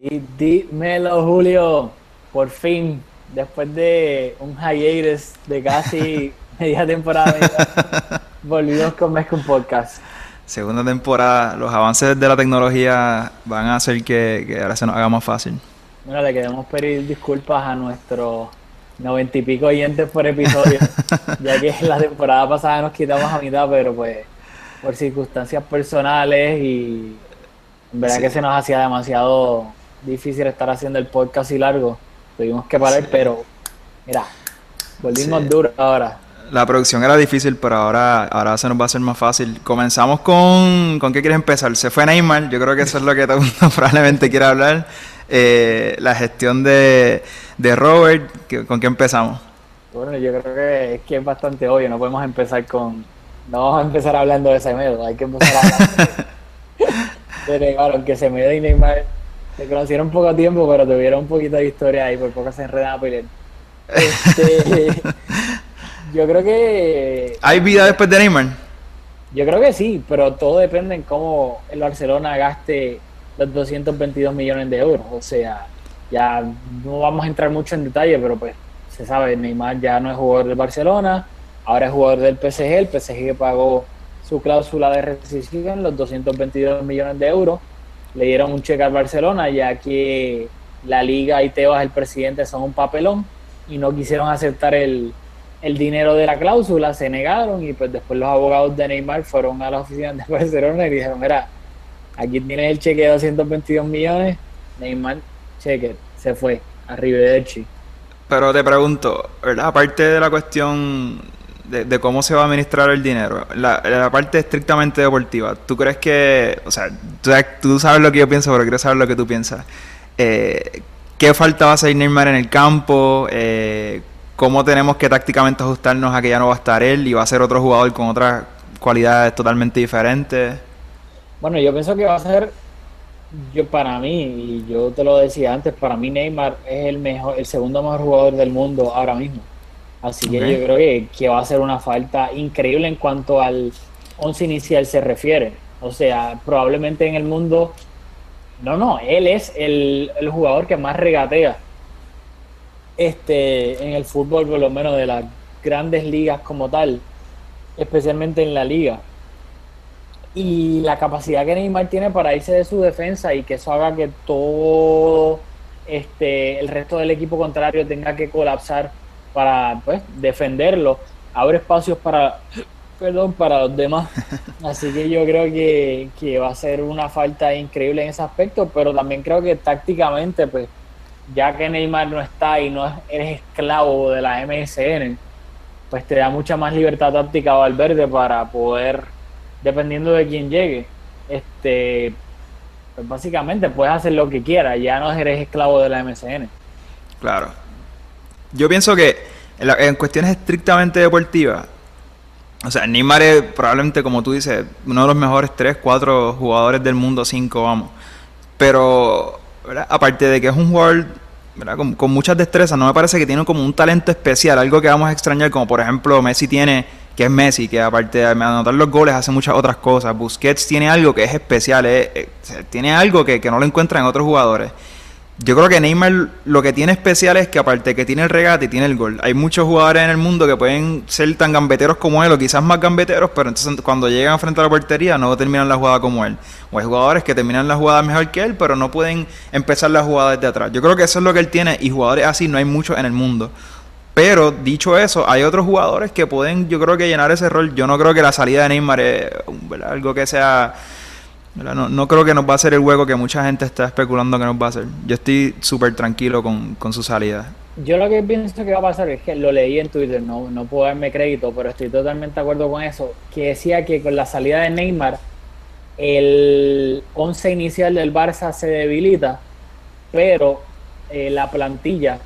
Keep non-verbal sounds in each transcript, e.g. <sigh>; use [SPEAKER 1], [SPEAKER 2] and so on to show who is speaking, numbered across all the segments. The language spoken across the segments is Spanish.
[SPEAKER 1] Y dímelo, Julio, por fin, después de un hiatus de casi <laughs> media temporada, volvimos con Mezcum Podcast.
[SPEAKER 2] Segunda temporada, los avances de la tecnología van a hacer que, ahora se nos haga más fácil.
[SPEAKER 1] Bueno, le queremos pedir disculpas a nuestros noventa y pico oyentes por episodio, <laughs> ya que la temporada pasada nos quitamos a mitad, pero pues por circunstancias personales y en verdad que se nos hacía demasiado difícil estar haciendo el podcast y largo. Tuvimos que parar, pero mira, volvimos duro ahora.
[SPEAKER 2] La producción era difícil, pero ahora, ahora se nos va a hacer más fácil. Comenzamos con. ¿Con qué quieres empezar? Se fue Neymar, yo creo que eso es lo que todo el mundo <laughs> probablemente quiere hablar. Eh, la gestión de, de Robert, ¿con qué empezamos?
[SPEAKER 1] Bueno, yo creo que es que es bastante obvio, no podemos empezar con. No vamos a empezar hablando de Semedo, hay que empezar hablando <laughs> de Neymar, aunque Semedo y Neymar se conocieron poco tiempo, pero tuvieron un poquito de historia ahí, por poco se enredan a pelear. Este, <laughs> yo creo que...
[SPEAKER 2] ¿Hay vida después de Neymar?
[SPEAKER 1] Yo creo que sí, pero todo depende en cómo el Barcelona gaste los 222 millones de euros. O sea, ya no vamos a entrar mucho en detalle, pero pues se sabe, Neymar ya no es jugador del Barcelona, ahora es jugador del PSG, el PSG que pagó su cláusula de rescisión, los 222 millones de euros le dieron un cheque al Barcelona, ya que la liga y Tebas, el presidente, son un papelón y no quisieron aceptar el, dinero de la cláusula, se negaron y pues después los abogados de Neymar fueron a la oficina de <laughs> Barcelona y dijeron, mira, aquí tienes el cheque de 222 millones, Neymar, cheque, se fue, a Rivederci.
[SPEAKER 2] Pero te pregunto, ¿verdad? Aparte de la cuestión de, cómo se va a administrar el dinero, la, la, parte estrictamente deportiva, ¿tú crees que, o sea, tú, sabes lo que yo pienso, pero quiero saber lo que tú piensas? Eh, ¿Qué falta va a hacer Neymar en el campo? Eh, ¿Cómo tenemos que tácticamente ajustarnos a que ya no va a estar él y va a ser otro jugador con otras cualidades totalmente diferentes?
[SPEAKER 1] Bueno, yo pienso que va a ser, yo para mí, y yo te lo decía antes, para mí Neymar es el mejor, el segundo mejor jugador del mundo ahora mismo. Así que yo creo que, va a ser una falta increíble en cuanto al once inicial se refiere. O sea, probablemente en el mundo, no, no, él es el, jugador que más regatea este, en el fútbol, por lo menos de las grandes ligas como tal, especialmente en la liga. Y la capacidad que Neymar tiene para irse de su defensa y que eso haga que todo este, el resto del equipo contrario tenga que colapsar para pues, defenderlo, abre espacios para, perdón, para los demás. <laughs> Así que yo creo que, va a ser una falta increíble en ese aspecto, pero también creo que tácticamente, pues, ya que Neymar no está y no eres esclavo de la MSN, pues te da mucha más libertad táctica a Valverde para poder, dependiendo de quién llegue, este, pues básicamente puedes hacer lo que quieras, ya no eres esclavo de la MSN.
[SPEAKER 2] Claro, yo pienso que en, cuestiones estrictamente deportivas, o sea, Neymar es probablemente, como tú dices, uno de los mejores 3, 4 jugadores del mundo, 5, vamos. Pero, aparte de que es un jugador con, con, muchas destrezas, no me parece que tiene como un talento especial, algo que vamos a extrañar, como por ejemplo Messi tiene, que es Messi, que aparte de anotar los goles hace muchas otras cosas. Busquets tiene algo que es especial, tiene algo que, que no lo encuentra en otros jugadores. Yo creo que Neymar lo que tiene especial es que aparte que tiene el regate y tiene el gol, hay muchos jugadores en el mundo que pueden ser tan gambeteros como él o quizás más gambeteros, pero entonces cuando llegan frente a la portería no terminan la jugada como él. O hay jugadores que terminan la jugada mejor que él, pero no pueden empezar la jugada desde atrás. Yo creo que eso es lo que él tiene y jugadores así no hay muchos en el mundo. Pero dicho eso, hay otros jugadores que pueden, yo creo que llenar ese rol. Yo no creo que la salida de Neymar es algo que sea no, creo que nos va a hacer el hueco que mucha gente está especulando que nos va a hacer. Yo estoy súper tranquilo con, su salida.
[SPEAKER 1] Yo lo que pienso que va a pasar es que lo leí en Twitter, no, no puedo darme crédito, pero estoy totalmente de acuerdo con eso, que decía que con la salida de Neymar, el 11 inicial del Barça se debilita, pero eh, la plantilla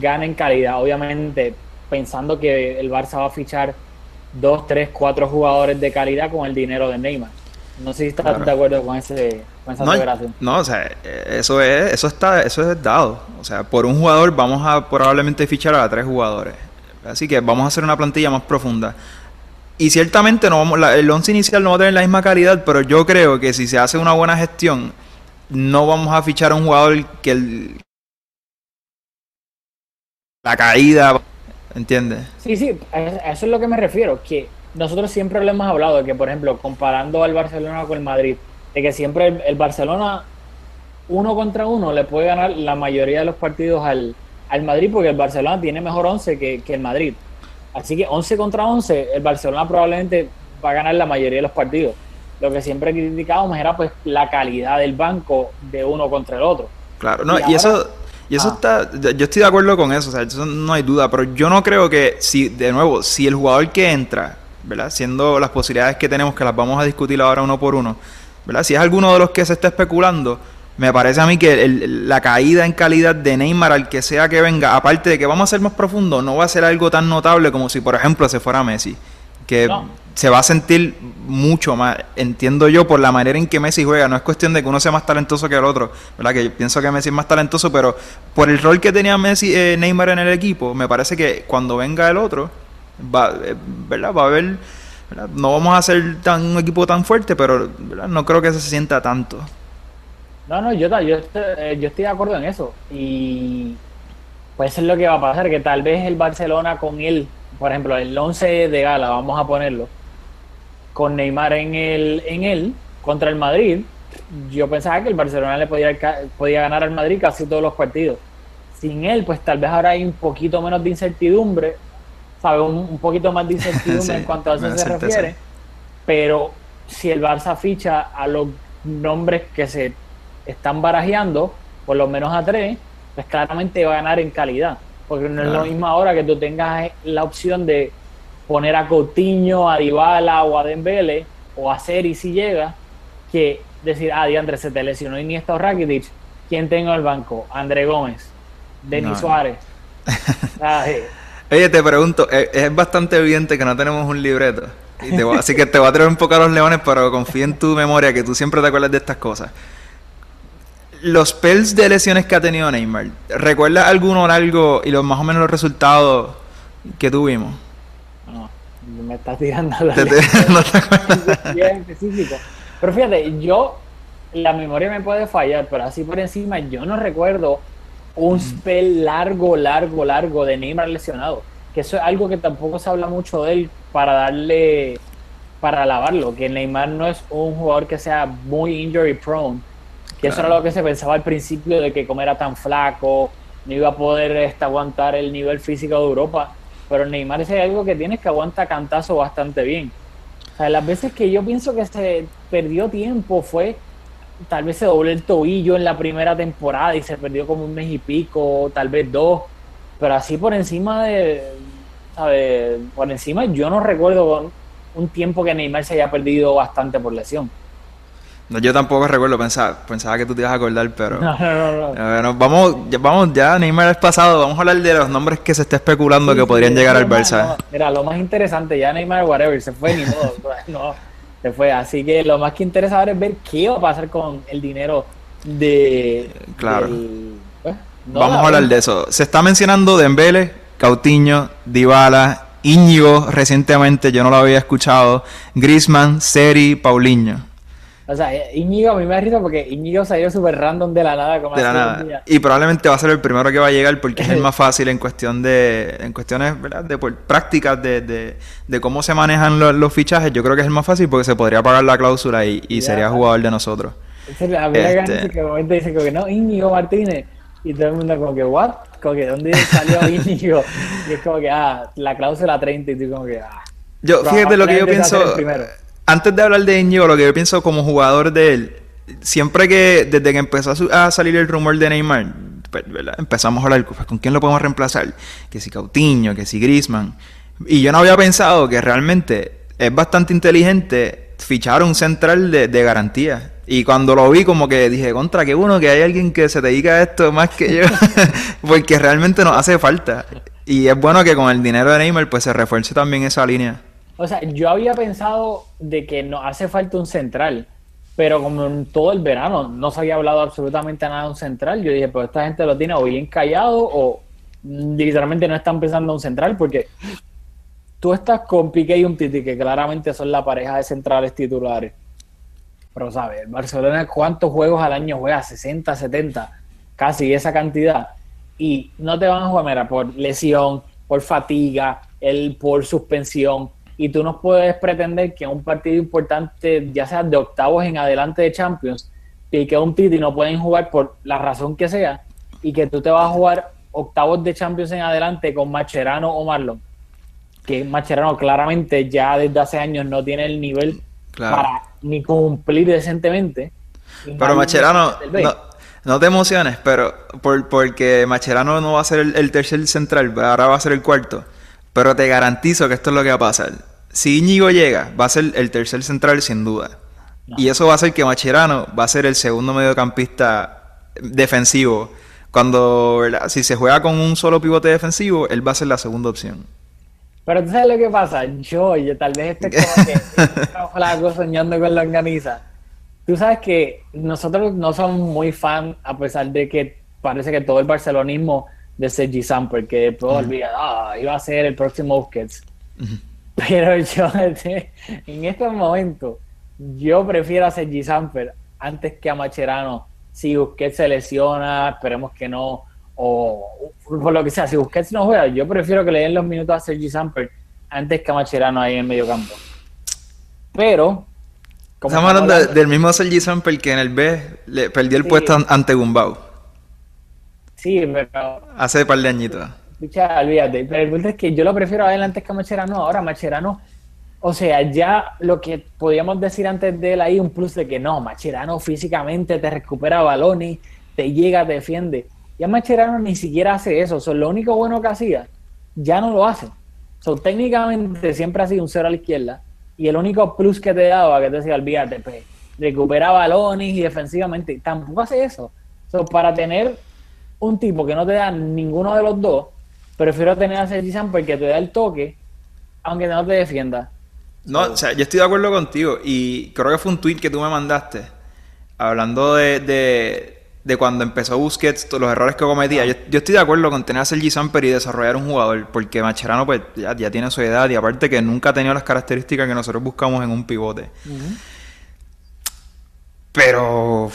[SPEAKER 1] gana en calidad. Obviamente, pensando que el Barça va a fichar 2, 3, 4 jugadores de calidad con el dinero de Neymar. No sé si estás de acuerdo con, ese, esa no,
[SPEAKER 2] No, o sea, eso es, eso está, eso es dado. O sea, por un jugador vamos a probablemente fichar a tres jugadores. Así que vamos a hacer una plantilla más profunda. Y ciertamente no vamos, el once inicial no va a tener la misma calidad, pero yo creo que si se hace una buena gestión, no vamos a fichar a un jugador que el, la caída, ¿entiendes?
[SPEAKER 1] Sí, sí, a eso es lo que me refiero, que nosotros siempre le hemos hablado de que, por ejemplo, comparando al Barcelona con el Madrid, de que siempre el, Barcelona uno contra uno le puede ganar la mayoría de los partidos al, al Madrid porque el Barcelona tiene mejor 11 que, que el Madrid. Así que 11 contra 11, el Barcelona probablemente va a ganar la mayoría de los partidos. Lo que siempre criticábamos era pues la calidad del banco de uno contra el otro.
[SPEAKER 2] Claro, no, y, eso y eso ah. está yo estoy de acuerdo con eso, o sea, eso no hay duda, pero yo no creo que si de nuevo, si el jugador que entra, ¿verdad? Siendo las posibilidades que tenemos que las vamos a discutir ahora uno por uno, ¿verdad? Si es alguno de los que se está especulando, me parece a mí que la caída en calidad de Neymar, al que sea que venga, aparte de que vamos a ser más profundo, no va a ser algo tan notable como si, por ejemplo, se fuera Messi. Que se va a sentir mucho más, entiendo yo, por la manera en que Messi juega. No es cuestión de que uno sea más talentoso que el otro, ¿verdad? Que yo pienso que Messi es más talentoso, pero por el rol que tenía Messi, eh, Neymar en el equipo, me parece que cuando venga el otro, va, eh, ¿verdad? Va a haber, no vamos a ser tan, un equipo tan fuerte, pero no creo que se sienta tanto.
[SPEAKER 1] No, no, yo, yo, eh, yo estoy de acuerdo en eso. Y puede ser lo que va a pasar, que tal vez el Barcelona con él, por ejemplo, el 11 de gala, vamos a ponerlo, con Neymar en el en él contra el Madrid, yo pensaba que el Barcelona le podía, podía ganar al Madrid casi todos los partidos. Sin él, pues tal vez ahora hay un poquito menos de incertidumbre, ¿sabe? Un, poquito más de incertidumbre <laughs> en cuanto a eso se refiere. Pero si el Barça ficha a los nombres que se están barajeando, por lo menos a tres, pues claramente va a ganar en calidad. Porque no es lo mismo ahora que tú tengas la opción de poner a Coutinho, a Dybala o a Dembele o a Seri si llega, que decir, ah, Diandre se te lesionó Iniesta o Rakitic, ¿quién tengo en el banco? André Gómez, Denis Suárez. <laughs>
[SPEAKER 2] Oye, te pregunto, es bastante evidente que no tenemos un libreto. así que te voy a traer un poco a los leones, pero confío en tu memoria que tú siempre te acuerdas de estas cosas los pells de lesiones que ha tenido Neymar, ¿recuerdas alguno largo y los más o menos los resultados que tuvimos?
[SPEAKER 1] No, me estás tirando la <laughs> <laughs> bien específico. Pero fíjate, yo, la memoria me puede fallar, pero así por encima, yo no recuerdo un spell largo, largo, largo de Neymar lesionado. Que eso es algo que tampoco se habla mucho de él para darle, para alabarlo, que Neymar no es un jugador que sea muy injury prone y eso era lo que se pensaba al principio de que como era tan flaco, no iba a poder este, aguantar el nivel físico de Europa. Pero Neymar es algo que tienes que aguanta cantazo bastante bien. O sea, las veces que yo pienso que se perdió tiempo fue tal vez se dobló el tobillo en la primera temporada y se perdió como un mes y pico, tal vez dos. Pero así por encima de, ¿sabes? Por encima yo no recuerdo un tiempo que Neymar se haya perdido bastante por lesión.
[SPEAKER 2] No, yo tampoco recuerdo, pensaba, pensaba que tú te ibas a acordar, pero... <laughs> No, no, no. no. vamos, ya, vamos, ya Neymar es pasado, vamos a hablar de los nombres que se está especulando que podrían llegar al Barça.
[SPEAKER 1] mira, lo más interesante, ya Neymar, whatever, se fue ni modo, <laughs> no, se fue. Así que lo más que interesa ahora es ver qué va a pasar con el dinero de...
[SPEAKER 2] Claro. Pues, vamos a hablar de eso. Se está mencionando Dembele, Cautiño, Dybala, Íñigo recientemente, yo no lo había escuchado, Grisman, Seri, Paulinho.
[SPEAKER 1] O sea, Íñigo a mí me da risa porque Íñigo salió súper random de la nada. Como
[SPEAKER 2] de la nada. Y probablemente va a ser el primero que va a llegar porque es el <laughs> más fácil en cuestión de en cuestiones ¿verdad? de pues, prácticas de, de, cómo se manejan los, fichajes. Yo creo que es el más fácil porque se podría pagar la cláusula y, y sería jugador de nosotros.
[SPEAKER 1] A mí este... que momento dice que no, Íñigo Martínez. Y todo el mundo como que, ¿what? Como que, ¿dónde salió <laughs> Íñigo? y es como que, ah, la cláusula 30 y tú como que, ah.
[SPEAKER 2] Yo, fíjate lo que yo pienso antes de hablar de Íñigo, lo que yo pienso como jugador de él, siempre que, desde que empezó a, salir el rumor de Neymar, pues, empezamos a hablar, pues, ¿con quién lo podemos reemplazar? Que si Cautiño, que si Grisman. Y yo no había pensado que realmente es bastante inteligente fichar un central de, garantía. Y cuando lo vi, como que dije, contra, qué bueno que hay alguien que se dedica a esto más que yo, <laughs> porque realmente nos hace falta. Y es bueno que con el dinero de Neymar, pues se refuerce también esa línea.
[SPEAKER 1] O sea, yo había pensado de que nos hace falta un central, pero como en todo el verano no se había hablado absolutamente nada de un central, yo dije, pues esta gente lo tiene o bien callado o literalmente no están pensando en un central porque tú estás con Piqué y un Titi, que claramente son la pareja de centrales titulares. pero sabes, Barcelona cuántos juegos al año juega, 60, 70, casi esa cantidad, y no te van a jugar, mira, por lesión, por fatiga, el, por suspensión, y tú no puedes pretender que un partido importante, ya sea de octavos en adelante de Champions, que un Titi no pueden jugar por la razón que sea, y que tú te vas a jugar octavos de Champions en adelante con Macherano o Marlon, que Macherano claramente ya desde hace años no tiene el nivel para ni cumplir decentemente.
[SPEAKER 2] Pero Macherano, no, te emociones, pero por, porque Macherano no va a ser el, tercer central, ahora va a ser el cuarto. Pero te garantizo que esto es lo que va a pasar. Si Íñigo llega, va a ser el tercer central sin duda. Y eso va a hacer que Macherano va a ser el segundo mediocampista defensivo cuando, si se juega con un solo pivote defensivo, él va a ser la segunda opción.
[SPEAKER 1] Pero tú sabes lo que pasa, yo, yo tal vez esté como que <laughs> la soñando con la organiza. Tú sabes que nosotros no somos muy fan, a pesar de que parece que todo el barcelonismo de Sergi Samper, que después olvida, ah, iba a ser el próximo Busquets. Pero <laughs> yo, en estos momentos, yo prefiero a Sergi Samper antes que a Macherano si Busquets se lesiona, esperemos que no, o por lo que sea, si Busquets no juega, yo prefiero que le den los minutos a Sergi Samper antes que a Macherano ahí en medio campo. Pero...
[SPEAKER 2] Estamos hablando, del mismo Sergi Samper que en el B le perdió el puesto ante Gumbau.
[SPEAKER 1] Sí, pero...
[SPEAKER 2] Hace un par de añitos.
[SPEAKER 1] olvídate, pero el punto es que yo lo prefiero a él antes que a Macherano. Ahora Macherano o sea, ya lo que podíamos decir antes de él ahí, un plus de que no, Macherano físicamente te recupera balones, te llega, te defiende. Ya Macherano ni siquiera hace eso. So, lo único bueno que hacía, ya no lo hace. So, técnicamente siempre ha sido un cero a la izquierda. Y el único plus que te daba, que te decía, olvídate, pues, recupera balones y defensivamente, tampoco hace eso. So, para tener un tipo que no te da ninguno de los dos, prefiero tener a Sergi porque te da el toque, aunque no te defienda.
[SPEAKER 2] No, o sea, yo estoy de acuerdo contigo y creo que fue un tweet que tú me mandaste hablando de, de, cuando empezó Busquets, los errores que cometía. Yo, estoy de acuerdo con tener a Sergi Samper y desarrollar un jugador porque Macherano pues ya, tiene su edad y aparte que nunca ha tenido las características que nosotros buscamos en un pivote. Pero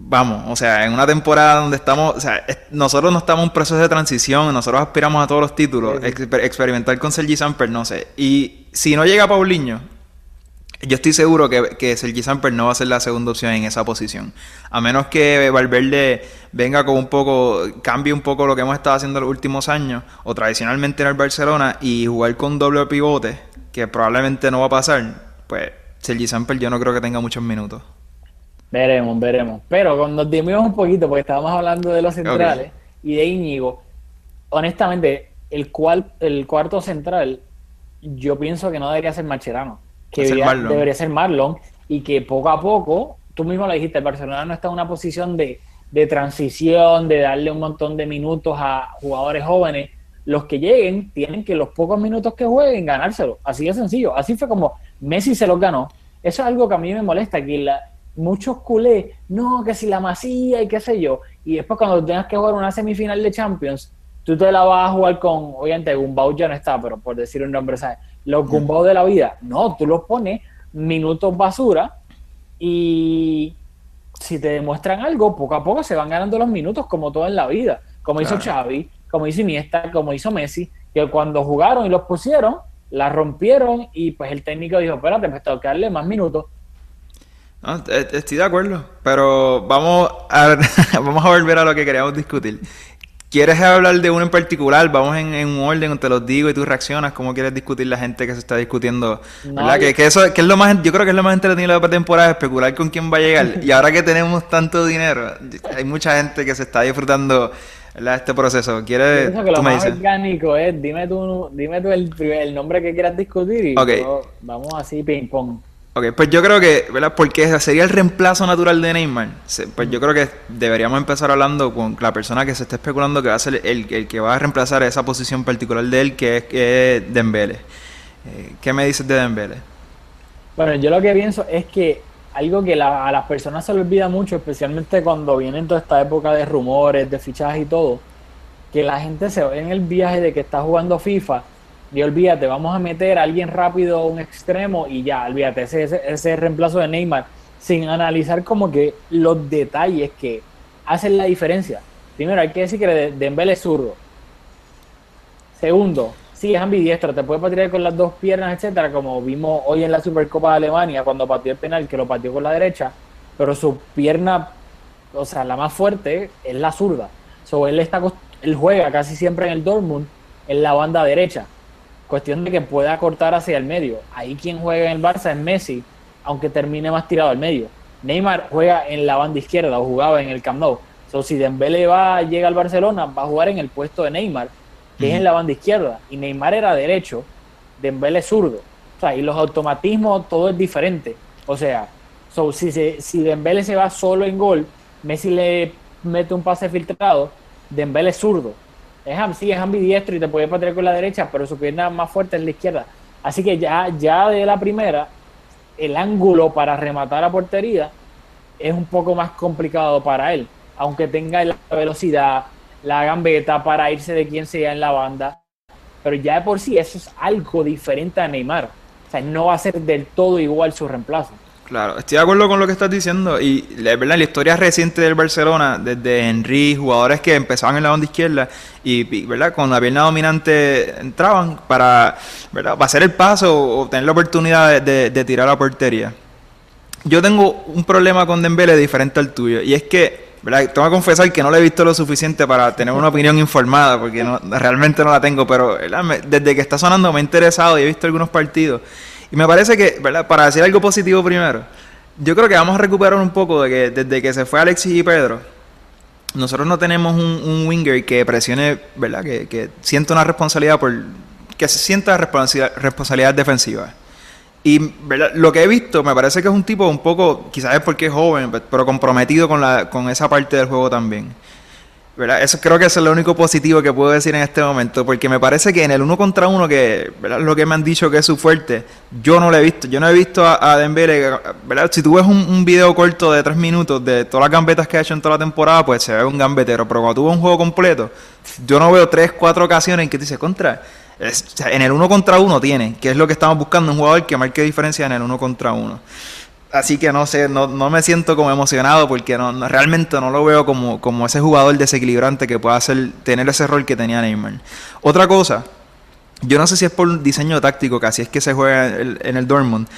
[SPEAKER 2] vamos, o sea, en una temporada donde estamos, o sea, nosotros no estamos en un proceso de transición, nosotros aspiramos a todos los títulos, experimentar con Sergi Samper, no sé. Y si no llega Paulinho, yo estoy seguro que, que Sergi Samper no va a ser la segunda opción en esa posición. A menos que Valverde venga con un poco, cambie un poco lo que hemos estado haciendo los últimos años, o tradicionalmente en el Barcelona, y jugar con doble pivote, que probablemente no va a pasar, pues Sergi Samper yo no creo que tenga muchos minutos.
[SPEAKER 1] Veremos, veremos. Pero cuando nos dimos un poquito, porque estábamos hablando de los centrales y de Íñigo, honestamente, el, cual, el cuarto central, yo pienso que no debería ser Macherano, que debería, ser Marlon, y que poco a poco, tú mismo lo dijiste, el Barcelona no está en una posición de, de transición, de darle un montón de minutos a jugadores jóvenes. Los que lleguen tienen que los pocos minutos que jueguen ganárselo. Así de sencillo. Así fue como Messi se los ganó. Eso es algo que a mí me molesta, que la, muchos culés, no, que si la masía y qué sé yo, y después cuando tengas que jugar una semifinal de Champions, tú te la vas a jugar con, obviamente Gumbau ya no está, pero por decir un nombre, ¿sabes? Los Gumbau de la vida, no, tú los pones minutos basura y si te demuestran algo, poco a poco se van ganando los minutos como todo en la vida, como hizo Xavi, como hizo Iniesta, como hizo Messi, que cuando jugaron y los pusieron, la rompieron y pues el técnico dijo, espérate, pues tengo que darle más minutos
[SPEAKER 2] no, estoy de acuerdo, pero vamos a, <laughs> vamos a volver a lo que queríamos discutir. ¿Quieres hablar de uno en particular? Vamos en, un orden, te los digo y tú reaccionas. ¿Cómo quieres discutir la gente que se está discutiendo? ¿Verdad? que, eso que es lo más, yo creo que es lo más entretenido de la temporada, especular con quién va a llegar. <laughs> y ahora que tenemos tanto dinero, hay mucha gente que se está disfrutando este proceso. ¿Quieres?
[SPEAKER 1] que lo más orgánico es, dime tú, dime tú el, el nombre que quieras discutir y vamos así ping pong.
[SPEAKER 2] Ok, pues yo creo que, ¿verdad? Porque sería el reemplazo natural de Neymar. Pues yo creo que deberíamos empezar hablando con la persona que se está especulando que va a ser el, que va a reemplazar esa posición particular de él, que es, Dembele. Eh, ¿Qué me dices de Dembele?
[SPEAKER 1] Bueno, yo lo que pienso es que algo que a las personas se les olvida mucho, especialmente cuando vienen toda esta época de rumores, de fichajes y todo, que la gente se ve en el viaje de que está jugando FIFA y olvídate, vamos a meter a alguien rápido, un extremo y ya, olvídate, ese, ese, reemplazo de Neymar sin analizar como que los detalles que hacen la diferencia. Primero, hay que decir que Dembélé es zurdo. Segundo, sí, es ambidiestro, te puede patear con las dos piernas, etcétera, como vimos hoy en la Supercopa de Alemania cuando pateó el penal, que lo pateó con la derecha, pero su pierna, o sea, la más fuerte es la zurda. So, él, está, él juega casi siempre en el Dortmund en la banda derecha. Cuestión de que pueda cortar hacia el medio. Ahí quien juega en el Barça es Messi, aunque termine más tirado al medio. Neymar juega en la banda izquierda o jugaba en el Camp Nou. So, si Dembélé va, llega al Barcelona, va a jugar en el puesto de Neymar que es en la banda izquierda, y Neymar era derecho, Dembélé es zurdo. O sea, y los automatismos, todo es diferente. O sea, si, se, si Dembélé se va solo en gol, Messi le mete un pase filtrado, Dembélé es zurdo. Es, sí, es ambidiestro y te puede patear con la derecha, pero su pierna más fuerte es la izquierda. Así que ya, ya de la primera, el ángulo para rematar a portería es un poco más complicado para él, aunque tenga la velocidad, la gambeta para irse de quien sea en la banda. Pero ya de por sí eso es algo diferente a Neymar. O sea, no va a ser del todo igual su reemplazo.
[SPEAKER 2] Claro, estoy de acuerdo con lo que estás diciendo. Y la, ¿verdad? la historia reciente del Barcelona, desde Henry, jugadores que empezaban en la banda izquierda y, ¿verdad? con la pierna dominante entraban para, ¿verdad? hacer el paso o tener la oportunidad de, tirar la portería. Yo tengo un problema con Dembélé diferente al tuyo. Y es que tengo que confesar que no le he visto lo suficiente para tener una opinión informada, porque no, realmente no la tengo, pero desde que está sonando me he interesado y he visto algunos partidos. Y me parece que, ¿verdad? para decir algo positivo primero, yo creo que vamos a recuperar un poco de que desde que se fue Alexis y Pedro, nosotros no tenemos un, winger que presione, ¿verdad? Que, que sienta una responsabilidad por. que se sienta responsabilidad, responsabilidad defensiva. Y lo que he visto me parece que es un tipo un poco, quizás es porque es joven, pero comprometido con, la, con esa parte del juego también. ¿Verdad? Eso creo que es lo único positivo que puedo decir en este momento, porque me parece que en el uno contra uno, que ¿verdad? lo que me han dicho que es su fuerte, yo no lo he visto. Yo no he visto a, a ¿verdad? Si tú ves un, video corto de tres minutos de todas las gambetas que ha hecho en toda la temporada, pues se ve un gambetero, pero cuando tú ves un juego completo, yo no veo tres, cuatro ocasiones en que te dices, contra, en el uno contra uno tiene, que es lo que estamos buscando, un jugador que marque diferencia en el uno contra uno. Así que no sé, no, no me siento como emocionado porque realmente no lo veo como, como ese jugador desequilibrante que pueda hacer, tener ese rol que tenía Neymar. Otra cosa, yo no sé si es por diseño táctico, que así es que se juega en el Dortmund,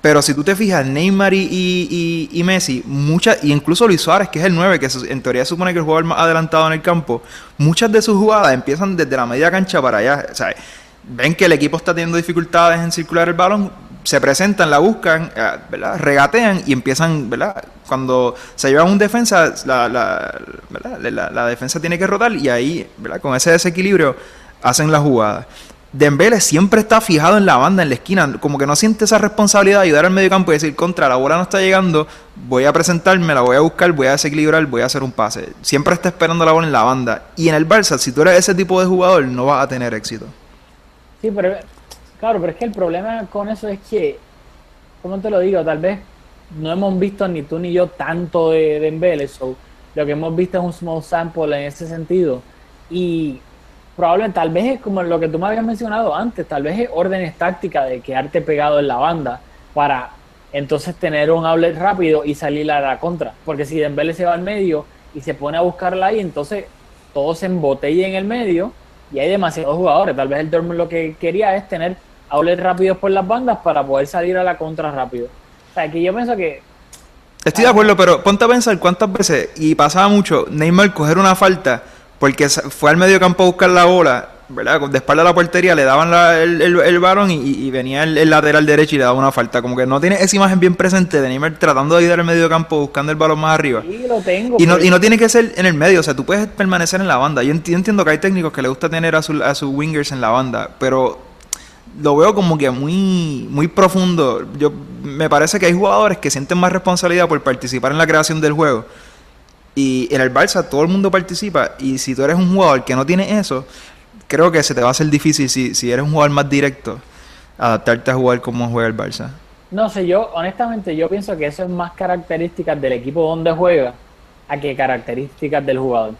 [SPEAKER 2] pero si tú te fijas, Neymar y, y, Messi, muchas, y incluso Luis Suárez, que es el 9, que en teoría supone que es el jugador más adelantado en el campo, muchas de sus jugadas empiezan desde la media cancha para allá. O sea, ven que el equipo está teniendo dificultades en circular el balón, se presentan, la buscan, eh, ¿verdad? regatean y empiezan, ¿verdad? Cuando se lleva un defensa, la, la, la, defensa tiene que rotar y ahí, ¿verdad? con ese desequilibrio, hacen la jugada. Dembele siempre está fijado en la banda, en la esquina, como que no siente esa responsabilidad de ayudar al medio campo y decir, contra, la bola no está llegando, voy a presentarme, la voy a buscar, voy a desequilibrar, voy a hacer un pase. Siempre está esperando la bola en la banda. Y en el Barça, si tú eres ese tipo de jugador, no vas a tener éxito.
[SPEAKER 1] Sí, pero claro, pero es que el problema con eso es que, ¿cómo te lo digo? Tal vez no hemos visto ni tú ni yo tanto de Dembele, so, lo que hemos visto es un small sample en ese sentido. Y probablemente, tal vez es como lo que tú me habías mencionado antes, tal vez es órdenes tácticas de quedarte pegado en la banda para entonces tener un outlet rápido y salir a la contra. Porque si Dembele se va al medio y se pone a buscarla ahí, entonces todo se embotella en el medio y hay demasiados jugadores. Tal vez el Dortmund lo que quería es tener outlets rápidos por las bandas para poder salir a la contra rápido. O sea, que yo pienso que...
[SPEAKER 2] Estoy de acuerdo, pero ponte a pensar cuántas veces, y pasaba mucho, Neymar coger una falta porque fue al medio campo a buscar la bola, ¿verdad? De espalda a la portería le daban el, el, balón y, venía el, lateral derecho y le daba una falta. Como que no tiene esa imagen bien presente de Neymar tratando de ayudar al medio campo buscando el balón más arriba.
[SPEAKER 1] Sí, lo tengo.
[SPEAKER 2] Y no, y no tiene que ser en el medio, o sea, tú puedes permanecer en la banda. Yo entiendo que hay técnicos que le gusta tener a, su, a sus wingers en la banda, pero lo veo como que muy, muy profundo. Yo, me parece que hay jugadores que sienten más responsabilidad por participar en la creación del juego y en el Barça todo el mundo participa. Y si tú eres un jugador que no tiene eso, creo que se te va a hacer difícil si, si eres un jugador más directo, adaptarte a jugar como juega el Barça.
[SPEAKER 1] No sé, yo honestamente yo pienso que eso es más características del equipo donde juega a que características del jugador.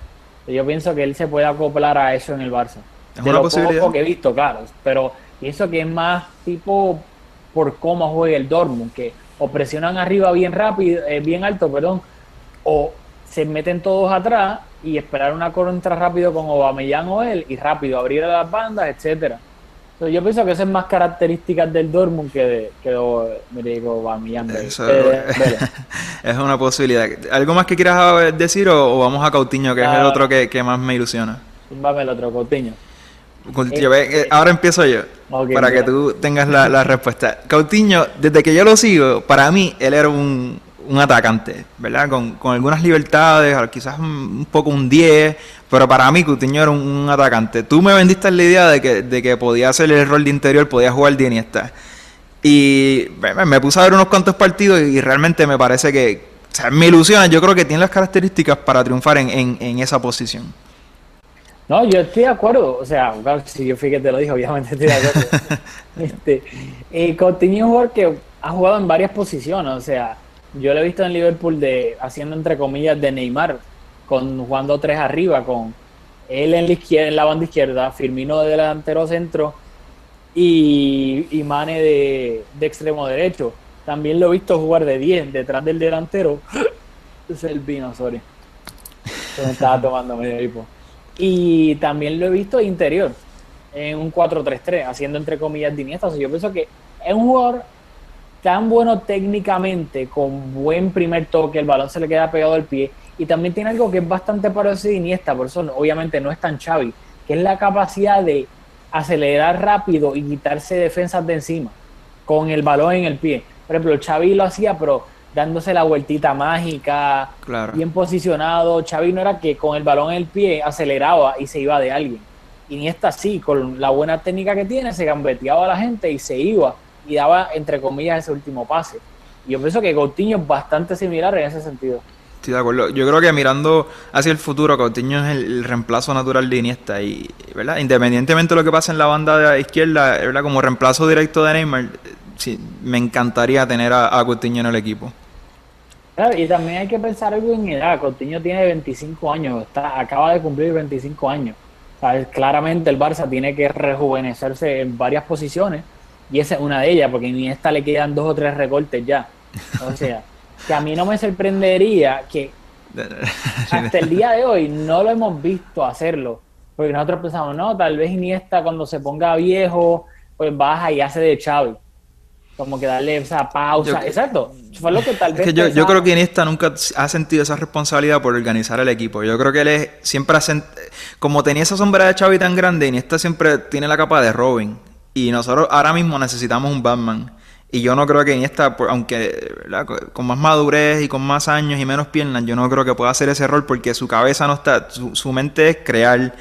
[SPEAKER 1] Yo pienso que él se puede acoplar a eso en el Barça.
[SPEAKER 2] ¿Es de una lo posibilidad? poco
[SPEAKER 1] que he visto, claro. Pero pienso que es más tipo por cómo juega el Dortmund, que o presionan arriba bien rápido, eh, bien alto, perdón, o se meten todos atrás y esperar una contra rápido con Aubameyang o él y rápido abrir a las bandas, etcétera. Entonces, yo pienso que eso es más características del Dortmund que de, que de, Aubameyang. <laughs>
[SPEAKER 2] es una posibilidad. ¿Algo más que quieras decir o, vamos a Coutinho, que es el otro que, más me ilusiona?
[SPEAKER 1] Vamos el otro, Coutinho.
[SPEAKER 2] Eh, ahora empiezo yo, para que tú tengas la, la respuesta. Coutinho, desde que yo lo sigo, para mí él era un, un atacante, ¿verdad? Con, con, algunas libertades, quizás un, poco un 10, pero para mí Coutinho era un, atacante. Tú me vendiste la idea de que, de que podía hacer el rol de interior, podía jugar de Iniesta. Y me, puse a ver unos cuantos partidos y realmente me parece que, o sea, me ilusiona, yo creo que tiene las características para triunfar en, en, en esa posición.
[SPEAKER 1] No, yo estoy de acuerdo, o sea, si yo fui que te lo dije, obviamente estoy de acuerdo. <laughs> este, eh, Coutinho es un jugador que ha jugado en varias posiciones, o sea, yo lo he visto en Liverpool de haciendo entre comillas de Neymar, con jugando tres arriba, con él en la izquierda, en la banda izquierda, Firmino de delantero centro y, y Mane de, extremo derecho. También lo he visto jugar de 10 detrás del delantero. <laughs> es el vino, sorry. Se me estaba tomando medio hipo. Y también lo he visto interior, en un 4-3-3, haciendo entre comillas de yo pienso que es un jugador tan bueno técnicamente, con buen primer toque, el balón se le queda pegado al pie. Y también tiene algo que es bastante parecido a Iniesta, por eso obviamente no es tan Xavi, que es la capacidad de acelerar rápido y quitarse defensas de encima con el balón en el pie. Por ejemplo, Xavi lo hacía, pero dándose la vueltita mágica, bien posicionado. Xavi no era que con el balón en el pie aceleraba y se iba de alguien. Iniesta sí, con la buena técnica que tiene, se gambeteaba a la gente y se iba y daba, entre comillas, ese último pase. Y yo pienso que Coutinho es bastante similar en ese sentido.
[SPEAKER 2] Estoy de acuerdo. Yo creo que mirando hacia el futuro, Coutinho es el, reemplazo natural de Iniesta. Y, ¿verdad? Independientemente de lo que pase en la banda de izquierda, ¿verdad? como reemplazo directo de Neymar, sí, me encantaría tener a, Coutinho en el equipo.
[SPEAKER 1] Y también hay que pensar algo en edad. Coutinho tiene 25 años, está, acaba de cumplir 25 años. Claramente el Barça tiene que rejuvenecerse en varias posiciones y esa es una de ellas, porque en esta le quedan dos o tres recortes ya. O sea, que a mí no me sorprendería que hasta el día de hoy no lo hemos visto hacerlo. Porque nosotros pensamos, no, tal vez Iniesta cuando se ponga viejo, pues baja y hace de Xavi. Como que darle esa pausa. Exacto. Fue lo que tal vez.
[SPEAKER 2] yo, yo, creo que Iniesta nunca ha sentido esa responsabilidad por organizar el equipo. Yo creo que él es, siempre ha Como tenía esa sombra de Xavi tan grande, Iniesta siempre tiene la capa de Robin. Y nosotros ahora mismo necesitamos un Batman. Y yo no creo que Iniesta, aunque con más madurez y con más años y menos piernas, yo no creo que pueda hacer ese rol porque su cabeza no está, su, mente es crear,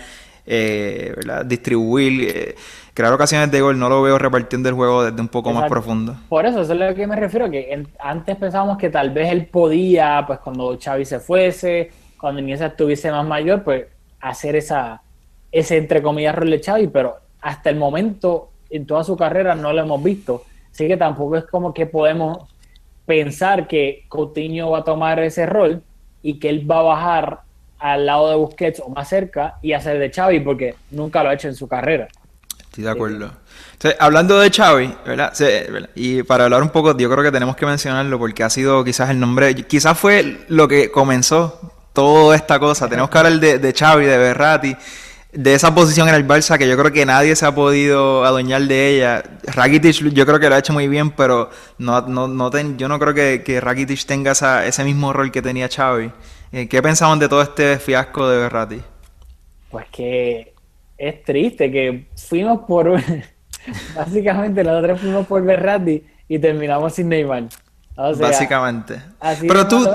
[SPEAKER 2] eh, distribuir, eh, crear ocasiones de gol. No lo veo repartiendo el juego desde un poco más profundo.
[SPEAKER 1] Por eso, eso es lo que me refiero, que antes pensábamos que tal vez él podía, pues cuando Xavi se fuese, cuando Iniesta estuviese más mayor, pues hacer esa, ese entre comillas rol de Xavi, pero hasta el momento en toda su carrera no lo hemos visto. Así que tampoco es como que podemos pensar que Coutinho va a tomar ese rol y que él va a bajar al lado de Busquets o más cerca y hacer de Xavi porque nunca lo ha hecho en su carrera.
[SPEAKER 2] Estoy de acuerdo. hablando de Xavi, ¿verdad? Y para hablar un poco, yo creo que tenemos que mencionarlo porque ha sido quizás el nombre, quizás fue lo que comenzó toda esta cosa. Tenemos que hablar de, de Xavi, de Berrati de esa posición en el Barça que yo creo que nadie se ha podido adueñar de ella. Rakitic yo creo que lo ha hecho muy bien, pero no, no, no yo no creo que, que Rakitic tenga ese mismo rol que tenía Xavi. Eh, ¿Qué pensaban de todo este fiasco de Berratti?
[SPEAKER 1] Pues que es triste que fuimos por... <laughs> Básicamente nosotros fuimos por Berratti y terminamos sin Neymar.
[SPEAKER 2] Básicamente. Pero tú,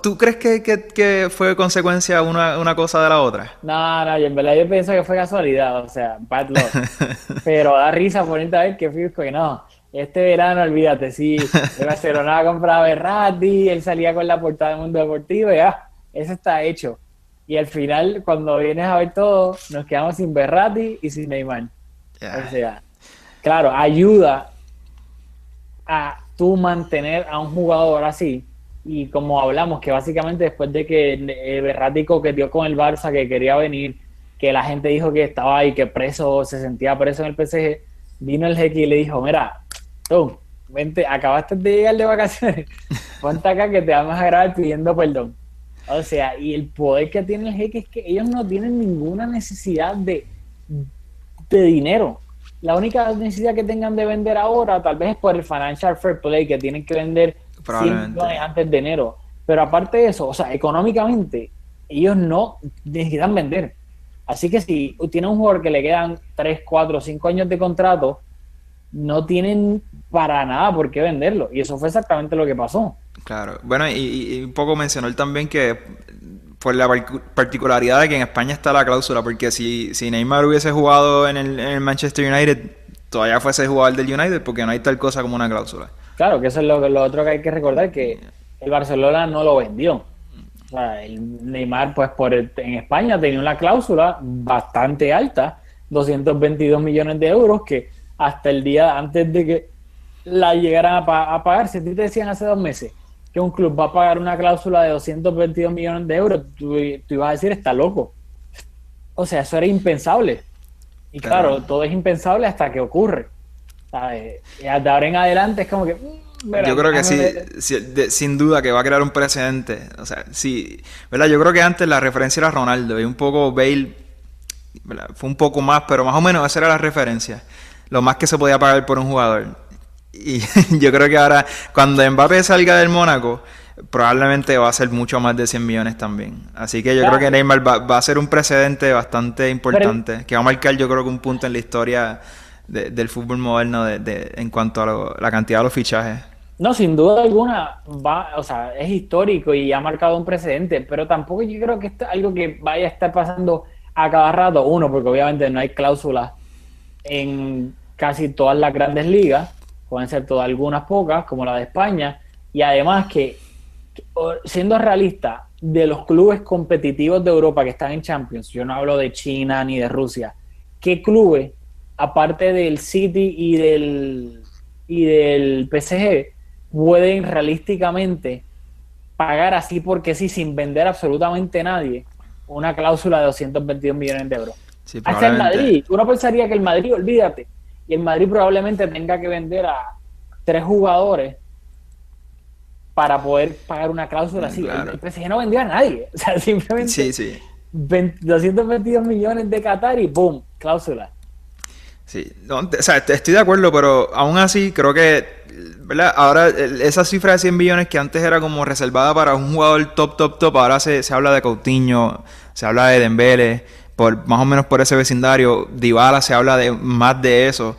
[SPEAKER 2] tú, crees que, fue consecuencia una, una, cosa de la otra?
[SPEAKER 1] No, no, en verdad yo pienso que fue casualidad, o sea, bad luck. <laughs> Pero da risa bonita ver que Fisco que no. Este verano, olvídate, sí, el Barcelona compraba Berratti, él salía con la portada del Mundo Deportivo, ya, eso está hecho. Y al final, cuando vienes a ver todo, nos quedamos sin Berratti y sin Neymar. O sea, claro, ayuda a tú mantener a un jugador así, y como hablamos, que básicamente después de que eh, Berratti dio con el Barça, que quería venir, que la gente dijo que estaba ahí, que preso, se sentía preso en el PSG, vino el jeque y le dijo, mira, tú, vente, acabaste de llegar de vacaciones, <laughs> ponte acá que te vamos a grabar pidiendo perdón. O sea, y el poder que tiene el jeque es que ellos no tienen ninguna necesidad de, de dinero. La única necesidad que tengan de vender ahora tal vez es por el financial fair play, que tienen que vender 100 millones antes de enero. Pero aparte de eso, o sea, económicamente, ellos no necesitan vender. Así que si tiene un jugador que le quedan 3, 4, 5 años de contrato, no tienen para nada por qué venderlo. Y eso fue exactamente lo que pasó.
[SPEAKER 2] Claro. Bueno, y, un poco mencionó él también que por la particularidad de que en España está la cláusula, porque si, si Neymar hubiese jugado en el, Manchester United, todavía fuese jugador del United, porque no hay tal cosa como una cláusula.
[SPEAKER 1] Claro, que eso es lo, lo otro que hay que recordar, que el Barcelona no lo vendió. O sea, el Neymar, pues por en España tenía una cláusula bastante alta, 222 millones de euros, que hasta el día antes de que la llegaran a, pagar, si te decían hace dos meses que un club va a pagar una cláusula de 222 millones de euros, tú, ibas a decir, está loco. O sea, eso era impensable. Y claro, todo es impensable hasta que ocurre. ¿sabes? Y de ahora en adelante es como que
[SPEAKER 2] yo creo que sí, sin duda que va a crear un precedente. O sea, sí, ¿verdad? Yo creo que antes la referencia era Ronaldo y un poco Bale fue un poco más, pero más o menos esa era la referencia. Lo más que se podía pagar por un jugador. Y <laughs> yo creo que ahora, cuando Mbappé salga del Mónaco, probablemente va a ser mucho más de 100 millones también. Así que yo creo que Neymar va, a ser un precedente bastante importante, que va a marcar yo creo que un punto en la historia del fútbol moderno de, en cuanto a la cantidad de los fichajes.
[SPEAKER 1] No, sin duda alguna, va, o sea, es histórico y ha marcado un precedente, pero tampoco yo creo que es algo que vaya a estar pasando a cada rato. Uno, porque obviamente no hay cláusulas en casi todas las grandes ligas, pueden ser todas algunas pocas, como la de España, y además que, siendo realista, de los clubes competitivos de Europa que están en Champions, yo no hablo de China ni de Rusia, ¿qué clubes aparte del City y del, y del PSG, pueden realísticamente pagar así porque sí, sin vender absolutamente nadie, una cláusula de 222 millones de euros. Hasta el Madrid, uno pensaría que el Madrid, olvídate, y el Madrid probablemente tenga que vender a tres jugadores para poder pagar una cláusula así. El, PSG no vendió a nadie, <laughs> o sea, simplemente
[SPEAKER 2] sí, sí.
[SPEAKER 1] 222 millones de Qatar y ¡boom! Cláusula.
[SPEAKER 2] Sí, o sea, estoy de acuerdo, pero aún así creo que, ¿verdad? Ahora esa cifra de 100 millones que antes era como reservada para un jugador top, top, top, ahora se, habla de Coutinho, se habla de Dembele, por, más o menos por ese vecindario, Dybala se habla de más de eso.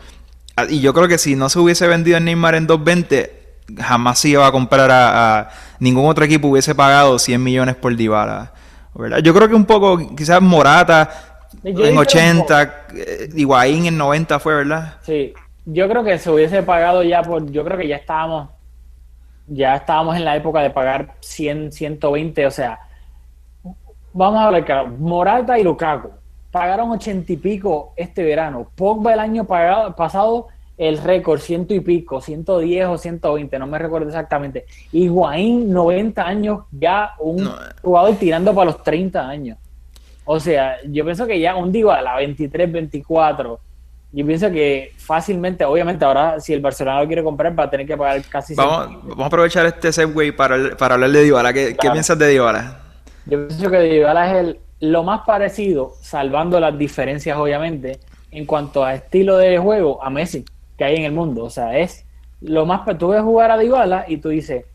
[SPEAKER 2] Ah, y yo creo que si no se hubiese vendido el Neymar en 220, jamás se iba a comprar a, ningún otro equipo hubiese pagado 100 millones por Dybala. ¿verdad? Yo creo que un poco, quizás Morata en 80, eh, Higuaín en 90 fue, ¿verdad?
[SPEAKER 1] Sí, yo creo que se hubiese pagado ya por, yo creo que ya estábamos, ya estábamos en la época de pagar 100, 120, o sea, vamos a ver, claro, Morata y Lukaku pagaron 80 y pico este verano, Pogba el año pasado el récord, ciento y pico, 110 o 120, no me recuerdo exactamente. Higuaín, 90 años, ya un jugador tirando para los 30 años. O sea, yo pienso que ya un digo a la 23, 24, yo pienso que fácilmente, obviamente ahora si el Barcelona lo quiere comprar va a tener que pagar casi...
[SPEAKER 2] Vamos, vamos a aprovechar este segue para, para hablar de Dybala. ¿Qué, piensas de Dybala?
[SPEAKER 1] Yo pienso que Dybala es el, lo más parecido, salvando las diferencias obviamente, en cuanto a estilo de juego a Messi que hay en el mundo. O sea, es lo más... Tú ves jugar a Dybala y tú dices,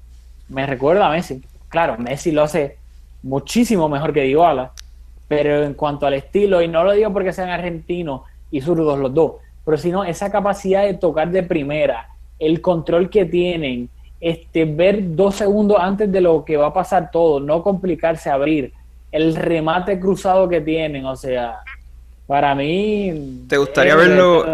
[SPEAKER 1] me recuerda a Messi. Claro, Messi lo hace muchísimo mejor que Dybala, pero en cuanto al estilo, y no lo digo porque sean argentinos y zurdos los dos, pero sino esa capacidad de tocar de primera, el control que tienen, este, ver dos segundos antes de lo que va a pasar todo, no complicarse abrir, el remate cruzado que tienen, o sea, para mí...
[SPEAKER 2] ¿Te gustaría verlo,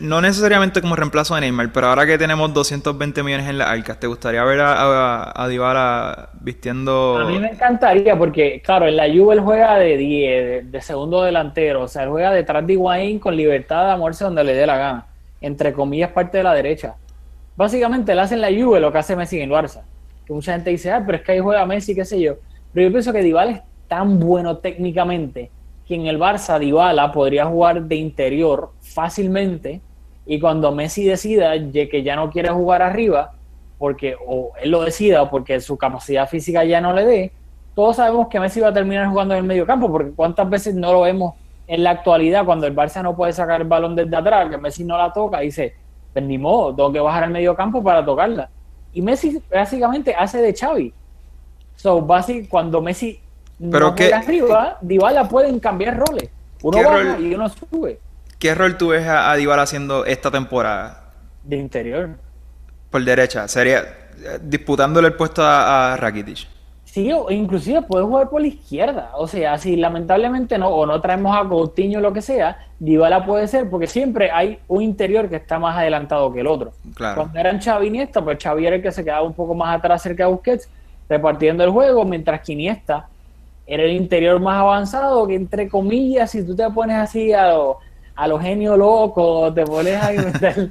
[SPEAKER 2] no necesariamente como reemplazo de Neymar, pero ahora que tenemos 220 millones en las arcas, ¿te gustaría ver a, a, Dybala vistiendo...?
[SPEAKER 1] A mí me encantaría porque, claro, en la Juve él juega de 10, de, segundo delantero, o sea, él juega detrás de Higuaín con libertad de amorse donde le dé la gana, entre comillas parte de la derecha. Básicamente él hace en la Juve lo que hace Messi en el Barça, que mucha gente dice, ah, pero es que ahí juega Messi, qué sé yo, pero yo pienso que Dybala es tan bueno técnicamente que en el Barça Dybala podría jugar de interior fácilmente Y cuando Messi decida que ya no quiere jugar arriba, porque o él lo decida o porque su capacidad física ya no le dé, todos sabemos que Messi va a terminar jugando en el medio campo, porque cuántas veces no lo vemos en la actualidad cuando el Barça no puede sacar el balón desde atrás, que Messi no la toca, dice, pues ni modo, tengo que bajar al medio campo para tocarla. Y Messi básicamente hace de Xavi. So, básicamente, cuando Messi
[SPEAKER 2] Pero
[SPEAKER 1] no arriba, Dybala pueden cambiar roles. Uno baja y uno sube.
[SPEAKER 2] ¿Qué rol tú ves a, a Dybala haciendo esta temporada?
[SPEAKER 1] De interior.
[SPEAKER 2] Por derecha, sería eh, disputándole el puesto a, Rakitic.
[SPEAKER 1] Sí, o inclusive puede jugar por la izquierda. O sea, si lamentablemente no, o no traemos a Coutinho o lo que sea, Dybala puede ser, porque siempre hay un interior que está más adelantado que el otro.
[SPEAKER 2] Claro.
[SPEAKER 1] Cuando eran Xavi y Iniesta, pues Xavi era el que se quedaba un poco más atrás cerca de Busquets, repartiendo el juego, mientras que Iniesta era el interior más avanzado, que entre comillas, si tú te pones así a los a lo genio loco, te pones a <laughs> inventar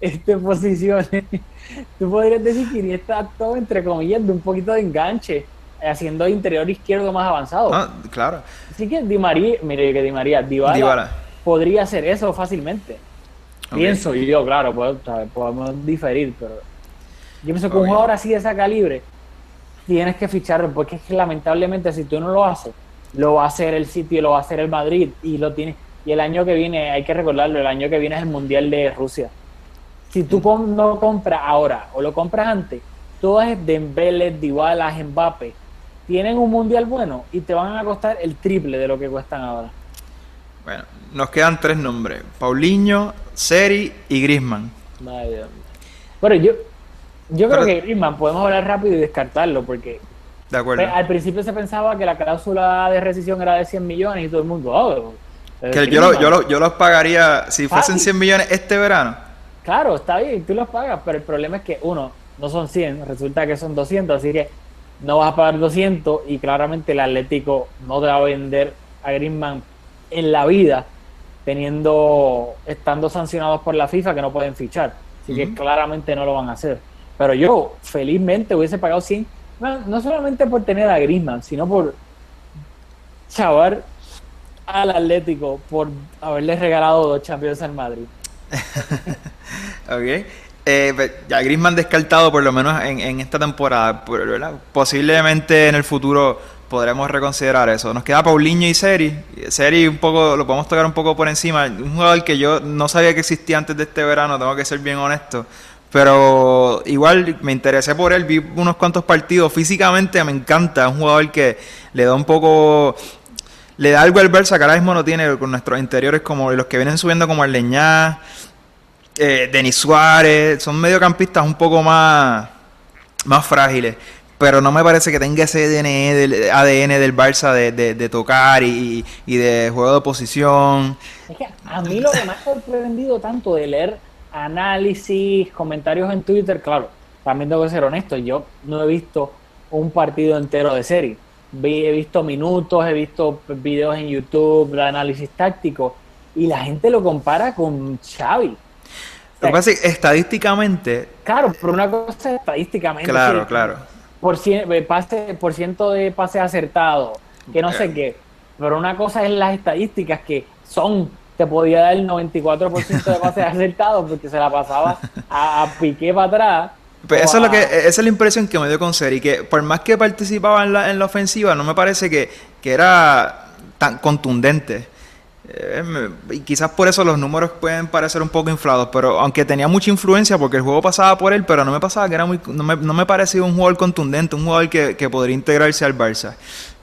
[SPEAKER 1] este, posiciones, tú podrías decir que Iniesta todo entre comillas de un poquito de enganche, haciendo interior izquierdo más avanzado.
[SPEAKER 2] Ah, claro.
[SPEAKER 1] Así que Di María, mire que Di María, Dybala, podría hacer eso fácilmente. Pienso yo, claro, podemos diferir, pero yo pienso que un jugador así de esa calibre tienes que ficharlo, porque es que lamentablemente si tú no lo haces, lo va a hacer el City, lo va a hacer el Madrid y lo tienes. Y el año que viene, hay que recordarlo, el año que viene es el Mundial de Rusia. Si tú no compras ahora o lo compras antes, todas Dembélé, Dybala, Mbappé tienen un mundial bueno y te van a costar el triple de lo que cuestan ahora.
[SPEAKER 2] Bueno, nos quedan tres nombres: Paulinho, Seri y Grisman.
[SPEAKER 1] Bueno, yo, yo creo que Grisman podemos hablar rápido y descartarlo porque
[SPEAKER 2] de acuerdo.
[SPEAKER 1] al principio se pensaba que la cláusula de rescisión era de 100 millones y todo el mundo, oh,
[SPEAKER 2] que yo, yo, yo, los pagaría si fuesen 100 millones este verano.
[SPEAKER 1] Claro, está bien, tú los pagas, pero el problema es que, uno, no son 100, resulta que son 200, así que no vas a pagar 200 y claramente el Atlético no te va a vender a Griezmann en la vida teniendo estando sancionados por la FIFA que no pueden fichar. Así que claramente no lo van a hacer. Pero yo felizmente hubiese pagado 100, no, solamente por tener a Griezmann, sino por chavar al Atlético por haberle regalado dos Champions al Madrid. <laughs>
[SPEAKER 2] ok. Eh, pues, ya Griezmann descartado por lo menos en, esta temporada. Posiblemente en el futuro podremos reconsiderar eso. Nos queda Paulinho y Seri. Seri un poco, lo podemos tocar un poco por encima. Un jugador que yo no sabía que existía antes de este verano, tengo que ser bien honesto. Pero igual me interesé por él, vi unos cuantos partidos. Físicamente me encanta, un jugador que le da un poco le da algo al Barça que ahora mismo no tiene con nuestros interiores como los que vienen subiendo como el Leñá, eh, Denis Suárez, son mediocampistas un poco más, más frágiles. Pero no me parece que tenga ese ADN del, ADN del Barça de, tocar y, de juego de posición.
[SPEAKER 1] Es que a mí lo que me ha sorprendido tanto de leer análisis, comentarios en Twitter, claro, también tengo que ser honesto, yo no he visto un partido entero de serie he visto minutos, he visto videos en YouTube de análisis táctico y la gente lo compara con Xavi.
[SPEAKER 2] Lo que pasa es que estadísticamente...
[SPEAKER 1] Claro, por una cosa estadísticamente...
[SPEAKER 2] Claro, claro.
[SPEAKER 1] Por, eh, pase, por ciento de pases acertados, que no sé qué. Pero una cosa es las estadísticas que son te podía dar el 94% de pases <laughs> acertados porque se la pasaba a, a Piqué para atrás
[SPEAKER 2] pues eso es lo que, esa es la impresión que me dio con Seri, que por más que participaba en la, en la ofensiva, no me parece que, que era tan contundente. Eh, y quizás por eso los números pueden parecer un poco inflados, pero aunque tenía mucha influencia porque el juego pasaba por él, pero no me pasaba que era muy, no me, no me parecía un jugador contundente, un jugador que, que podría integrarse al Barça.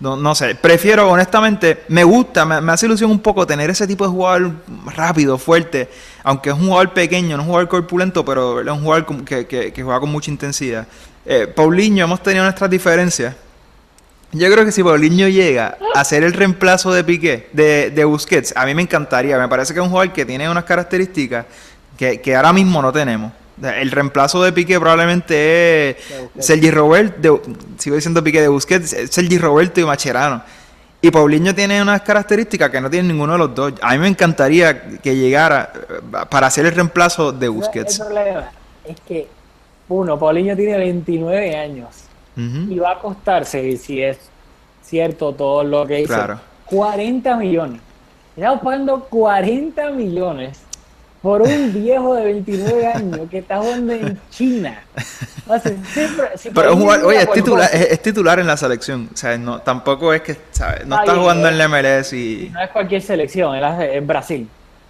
[SPEAKER 2] No, no sé, prefiero honestamente, me gusta, me, me, hace ilusión un poco tener ese tipo de jugador rápido, fuerte, aunque es un jugador pequeño, no un jugador corpulento, pero es un jugador que, que, que juega con mucha intensidad. Eh, Paulinho, hemos tenido nuestras diferencias yo creo que si Paulinho llega a ser el reemplazo de Piqué, de, de Busquets, a mí me encantaría. Me parece que es un jugador que tiene unas características que, que ahora mismo no tenemos. El reemplazo de Piqué probablemente es Sergi Roberto, sigo diciendo Piqué de Busquets, Sergi Roberto y Macherano. Y Paulinho tiene unas características que no tiene ninguno de los dos. A mí me encantaría que llegara eh, para ser el reemplazo de Busquets.
[SPEAKER 1] El problema es que, uno, Paulinho tiene 29 años y va a costarse, si es cierto todo lo que dice, 40 millones. Estamos pagando 40 millones por un <laughs> viejo de 29 años que está jugando en China.
[SPEAKER 2] Pero oye, es titular, es, titular en la selección. O sea, no, tampoco es que, ¿sabes? No está jugando en la MLS y...
[SPEAKER 1] No es cualquier selección, es Brasil.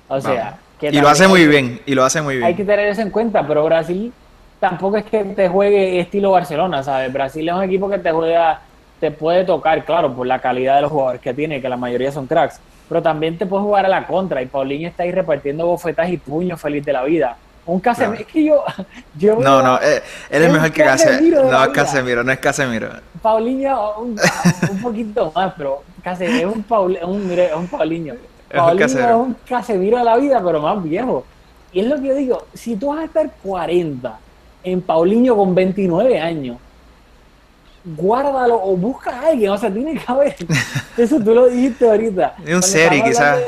[SPEAKER 1] O sea...
[SPEAKER 2] Que y lo hace muy bien, y lo hace muy bien.
[SPEAKER 1] Hay que tener eso en cuenta, pero Brasil tampoco es que te juegue estilo Barcelona, ¿sabes? Brasil es un equipo que te juega, te puede tocar, claro, por la calidad de los jugadores que tiene, que la mayoría son cracks, pero también te puede jugar a la contra. Y Paulinho está ahí repartiendo bofetas y puños feliz de la vida. Un Casemiro, es que yo, <laughs> yo
[SPEAKER 2] No, no, eh, él es mejor que Casemiro. No, es Casemiro, no es Casemiro.
[SPEAKER 1] Paulinho un, un poquito más, pero Casemiro es un, Paul, un, es un Paulinho. Paulinho es un Casemiro de la vida, pero más viejo. Y es lo que yo digo, si tú vas a estar 40 en Paulinho con 29 años, guárdalo o busca a alguien, o sea, tiene que haber, <laughs> eso tú lo dijiste ahorita.
[SPEAKER 2] Es un serie quizás.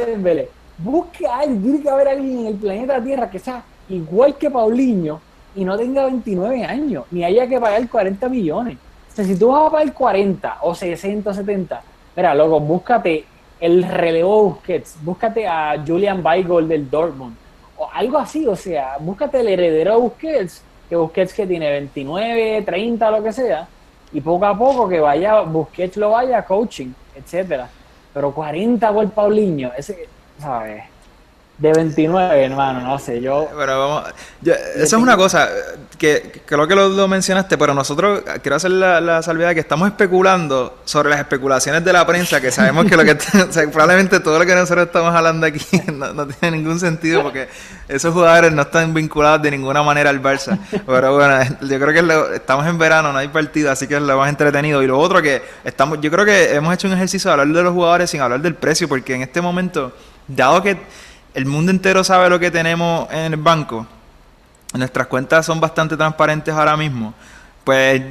[SPEAKER 1] Busca a alguien, tiene que haber alguien en el planeta Tierra que sea igual que Paulinho y no tenga 29 años, ni haya que pagar 40 millones. O sea, si tú vas a pagar 40 o 60 o 70, mira, loco, búscate el relevo Busquets, búscate a Julian Weigl del Dortmund, o algo así, o sea, búscate el heredero de Busquets, que Busquets que tiene 29, 30, lo que sea, y poco a poco que vaya, Busquets lo vaya coaching, etcétera. Pero 40 por Paulinho, ese, ¿sabes? De 29, hermano, no sé, yo...
[SPEAKER 2] Pero vamos, eso es una cosa que, creo que lo, mencionaste, pero nosotros, quiero hacer la, la, salvedad que estamos especulando sobre las especulaciones de la prensa, que sabemos que lo que... <laughs> probablemente todo lo que nosotros estamos hablando aquí <laughs> no, tiene ningún sentido porque esos jugadores no están vinculados de ninguna manera al Barça. Pero bueno, yo creo que estamos en verano, no hay partido, así que es lo más entretenido. Y lo otro que estamos, yo creo que hemos hecho un ejercicio de hablar de los jugadores sin hablar del precio, porque en este momento, dado que el mundo entero sabe lo que tenemos en el banco. Nuestras cuentas son bastante transparentes ahora mismo. Pues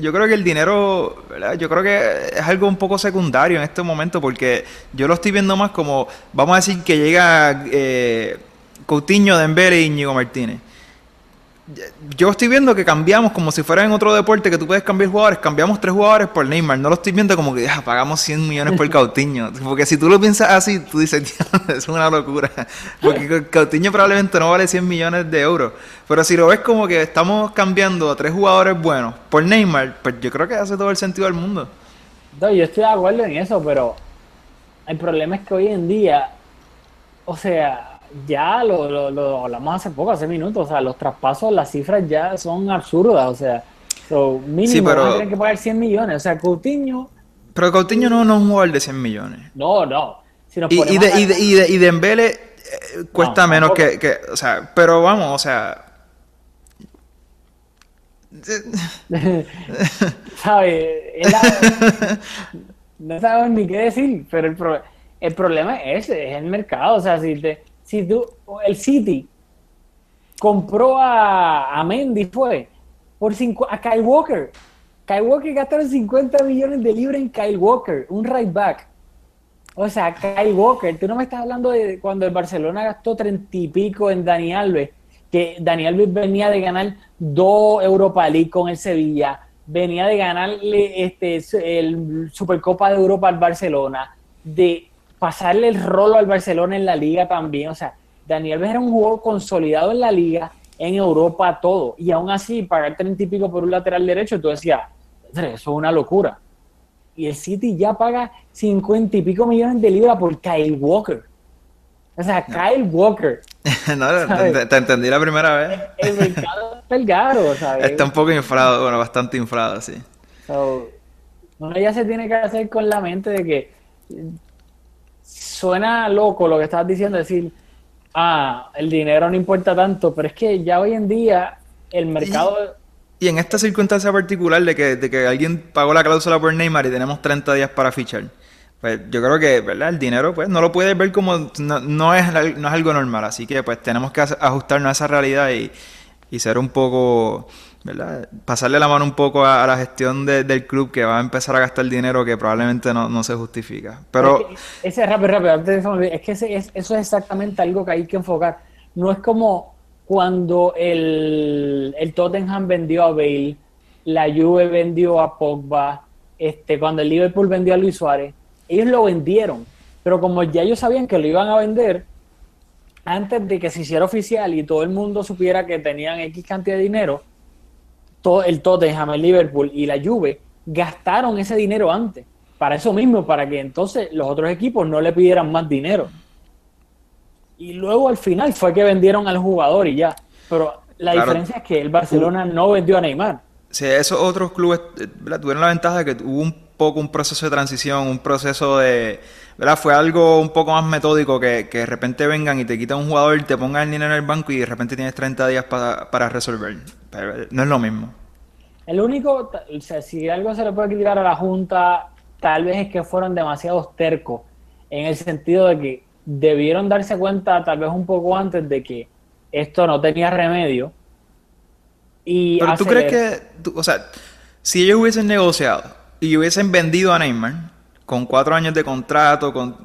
[SPEAKER 2] yo creo que el dinero, yo creo que es algo un poco secundario en este momento porque yo lo estoy viendo más como, vamos a decir que llega eh, Coutinho, Dembele y Íñigo Martínez yo estoy viendo que cambiamos como si fuera en otro deporte que tú puedes cambiar jugadores, cambiamos tres jugadores por Neymar, no lo estoy viendo como que pagamos 100 millones por <laughs> Cautiño, porque si tú lo piensas así, tú dices, <laughs> es una locura, porque <laughs> Cautiño probablemente no vale 100 millones de euros, pero si lo ves como que estamos cambiando a tres jugadores buenos por Neymar, pues yo creo que hace todo el sentido del mundo.
[SPEAKER 1] No, yo estoy de acuerdo en eso, pero el problema es que hoy en día, o sea, ya lo, lo, hablamos hace poco, hace minutos, o sea, los traspasos, las cifras ya son absurdas, o sea, mínimo sí, pero, que pagar 100 millones, o sea, Coutinho...
[SPEAKER 2] Pero Coutinho no, no es un jugador de 100 millones.
[SPEAKER 1] No, no.
[SPEAKER 2] y, y, de, y, de, y, de, y Dembele eh, cuesta menos que, que, o sea, pero vamos, o sea... <laughs>
[SPEAKER 1] ¿Sabes? <laughs> no sabes ni qué decir, pero el, pro, el problema es ese, es el mercado, o sea, si te si tú, el City compró a, Mendy, fue, por cinco, a Kyle Walker. Kyle Walker gastaron 50 millones de libras en Kyle Walker, un right back. O sea, Kyle Walker, tú no me estás hablando de cuando el Barcelona gastó 30 y pico en Dani Alves, que Dani Alves venía de ganar dos Europa League con el Sevilla, venía de ganarle este, el Supercopa de Europa al Barcelona, de pasarle el rolo al Barcelona en la liga también. O sea, Daniel Alves era un jugador consolidado en la liga, en Europa, todo. Y aún así, pagar 30 y pico por un lateral derecho, tú decías, eso es una locura. Y el City ya paga 50 y pico millones de libras por Kyle Walker. O sea, Kyle Walker. <laughs>
[SPEAKER 2] no, te, entendí la primera vez.
[SPEAKER 1] El, mercado está caro, ¿sabes?
[SPEAKER 2] Está un poco inflado, bueno, bastante inflado, sí.
[SPEAKER 1] uno ya se tiene que hacer con la mente de que suena loco lo que estás diciendo, decir, ah, el dinero no importa tanto, pero es que ya hoy en día el mercado...
[SPEAKER 2] Y, en esta circunstancia particular de que, de que alguien pagó la cláusula por Neymar y tenemos 30 días para fichar, pues yo creo que, ¿verdad? El dinero, pues no lo puedes ver como, no, no, es, no es algo normal, así que pues tenemos que ajustarnos a esa realidad y, y ser un poco ¿verdad? Pasarle la mano un poco a, la gestión del club que va a empezar a gastar dinero que probablemente no, se justifica. Pero...
[SPEAKER 1] ese, rápido, rápido, es que eso es exactamente algo que hay que enfocar. No es como cuando el, el Tottenham vendió a Bale, la Juve vendió a Pogba, este, cuando el Liverpool vendió a Luis Suárez, ellos lo vendieron, pero como ya ellos sabían que lo iban a vender, antes de que se hiciera oficial y todo el mundo supiera que tenían X cantidad de dinero, todo el Tottenham, el Liverpool y la Juve gastaron ese dinero antes. Para eso mismo, para que entonces los otros equipos no le pidieran más dinero. Y luego al final fue que vendieron al jugador y ya. Pero la diferencia es que el Barcelona no vendió a Neymar.
[SPEAKER 2] Sí, esos otros clubes eh, tuvieron la ventaja de que hubo un poco un proceso de transición, un proceso de... ¿verdad? Fue algo un poco más metódico que, que de repente vengan y te quitan un jugador, te pongan el dinero en el banco y de repente tienes 30 días para, para resolver. Pero no es lo mismo.
[SPEAKER 1] El único, o sea, si algo se le puede criticar a la Junta, tal vez es que fueron demasiado tercos, en el sentido de que debieron darse cuenta tal vez un poco antes de que esto no tenía remedio.
[SPEAKER 2] Y Pero tú crees que, o sea, si ellos hubiesen negociado y hubiesen vendido a Neymar con cuatro años de contrato, con,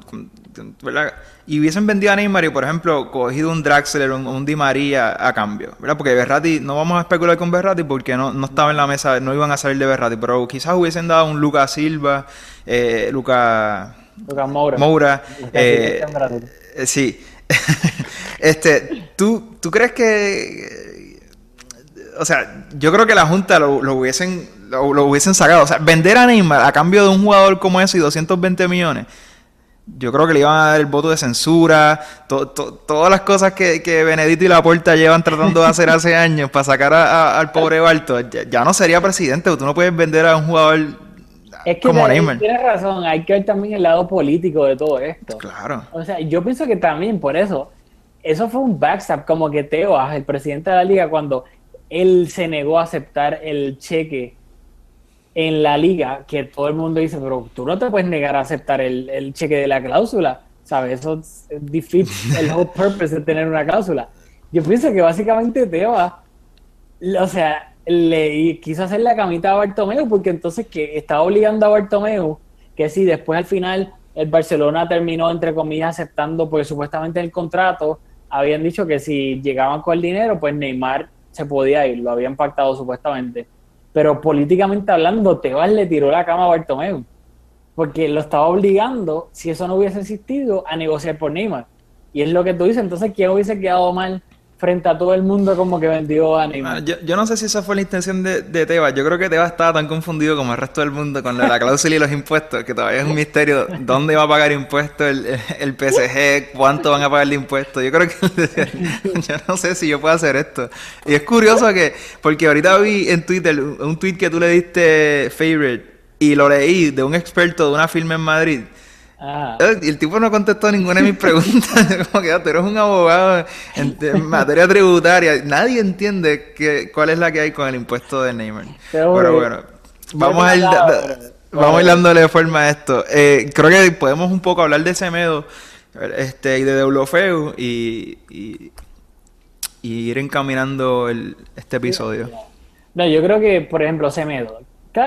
[SPEAKER 2] ¿verdad? y hubiesen vendido a Neymar y, por ejemplo, cogido un Draxler o un, Di María a cambio, ¿verdad? Porque Berrati, no vamos a especular con Berrati porque no, no estaba en la mesa, no iban a salir de Berrati, pero quizás hubiesen dado un Lucas Silva, eh, Lucas
[SPEAKER 1] Moura.
[SPEAKER 2] Moura eh, eh, sí. <laughs> este, ¿tú, ¿Tú crees que... O sea, yo creo que la Junta lo, hubiesen, lo, hubiesen sacado. O sea, vender a Neymar a cambio de un jugador como ese y 220 millones yo creo que le iban a dar el voto de censura, todas las cosas que, que Benedito y Laporta llevan tratando de hacer <laughs> hace años para sacar al pobre Barto, ya, no sería presidente, tú no puedes vender a un jugador
[SPEAKER 1] es que como Neymar. Tienes razón, hay que ver también el lado político de todo esto.
[SPEAKER 2] Claro.
[SPEAKER 1] O sea, yo pienso que también por eso, eso fue un backstab, como que Teo, el presidente de la liga, cuando él se negó a aceptar el cheque en la liga que todo el mundo dice, pero tú no te puedes negar a aceptar el, cheque de la cláusula, ¿sabes? Eso es difícil, el whole <laughs> purpose de tener una cláusula. Yo pienso que básicamente Teba, o sea, le quiso hacer la camita a Bartomeu porque entonces que estaba obligando a Bartomeu que si después al final el Barcelona terminó entre comillas aceptando porque supuestamente en el contrato habían dicho que si llegaban con el dinero pues Neymar se podía ir, lo habían pactado supuestamente pero políticamente hablando, Tebas le tiró la cama a Bartomeu, porque lo estaba obligando, si eso no hubiese existido, a negociar por Neymar. Y es lo que tú dices, entonces, ¿quién hubiese quedado mal frente a todo el mundo como que vendió a Neymar.
[SPEAKER 2] Yo, yo no sé si esa fue la intención de, de Tebas. Yo creo que Tebas estaba tan confundido como el resto del mundo con la, cláusula y los impuestos, que todavía es un misterio dónde va a pagar impuestos el, el, PSG, cuánto van a pagar de impuestos. Yo creo que <laughs> yo no sé si yo puedo hacer esto. Y es curioso que, porque ahorita vi en Twitter un tweet que tú le diste favorite y lo leí de un experto de una firma en Madrid Ah. Y el tipo no contestó ninguna de mis preguntas. <laughs> Como que ah, tú eres un abogado en, materia tributaria. Nadie entiende que, cuál es la que hay con el impuesto de Neymar. Pero bueno, vamos a ir, vamos a ir dándole forma a esto. Eh, creo que podemos un poco hablar de Semedo este, y de Deulofeu y, y, ir encaminando el, este episodio.
[SPEAKER 1] No, yo creo que, por ejemplo, Semedo.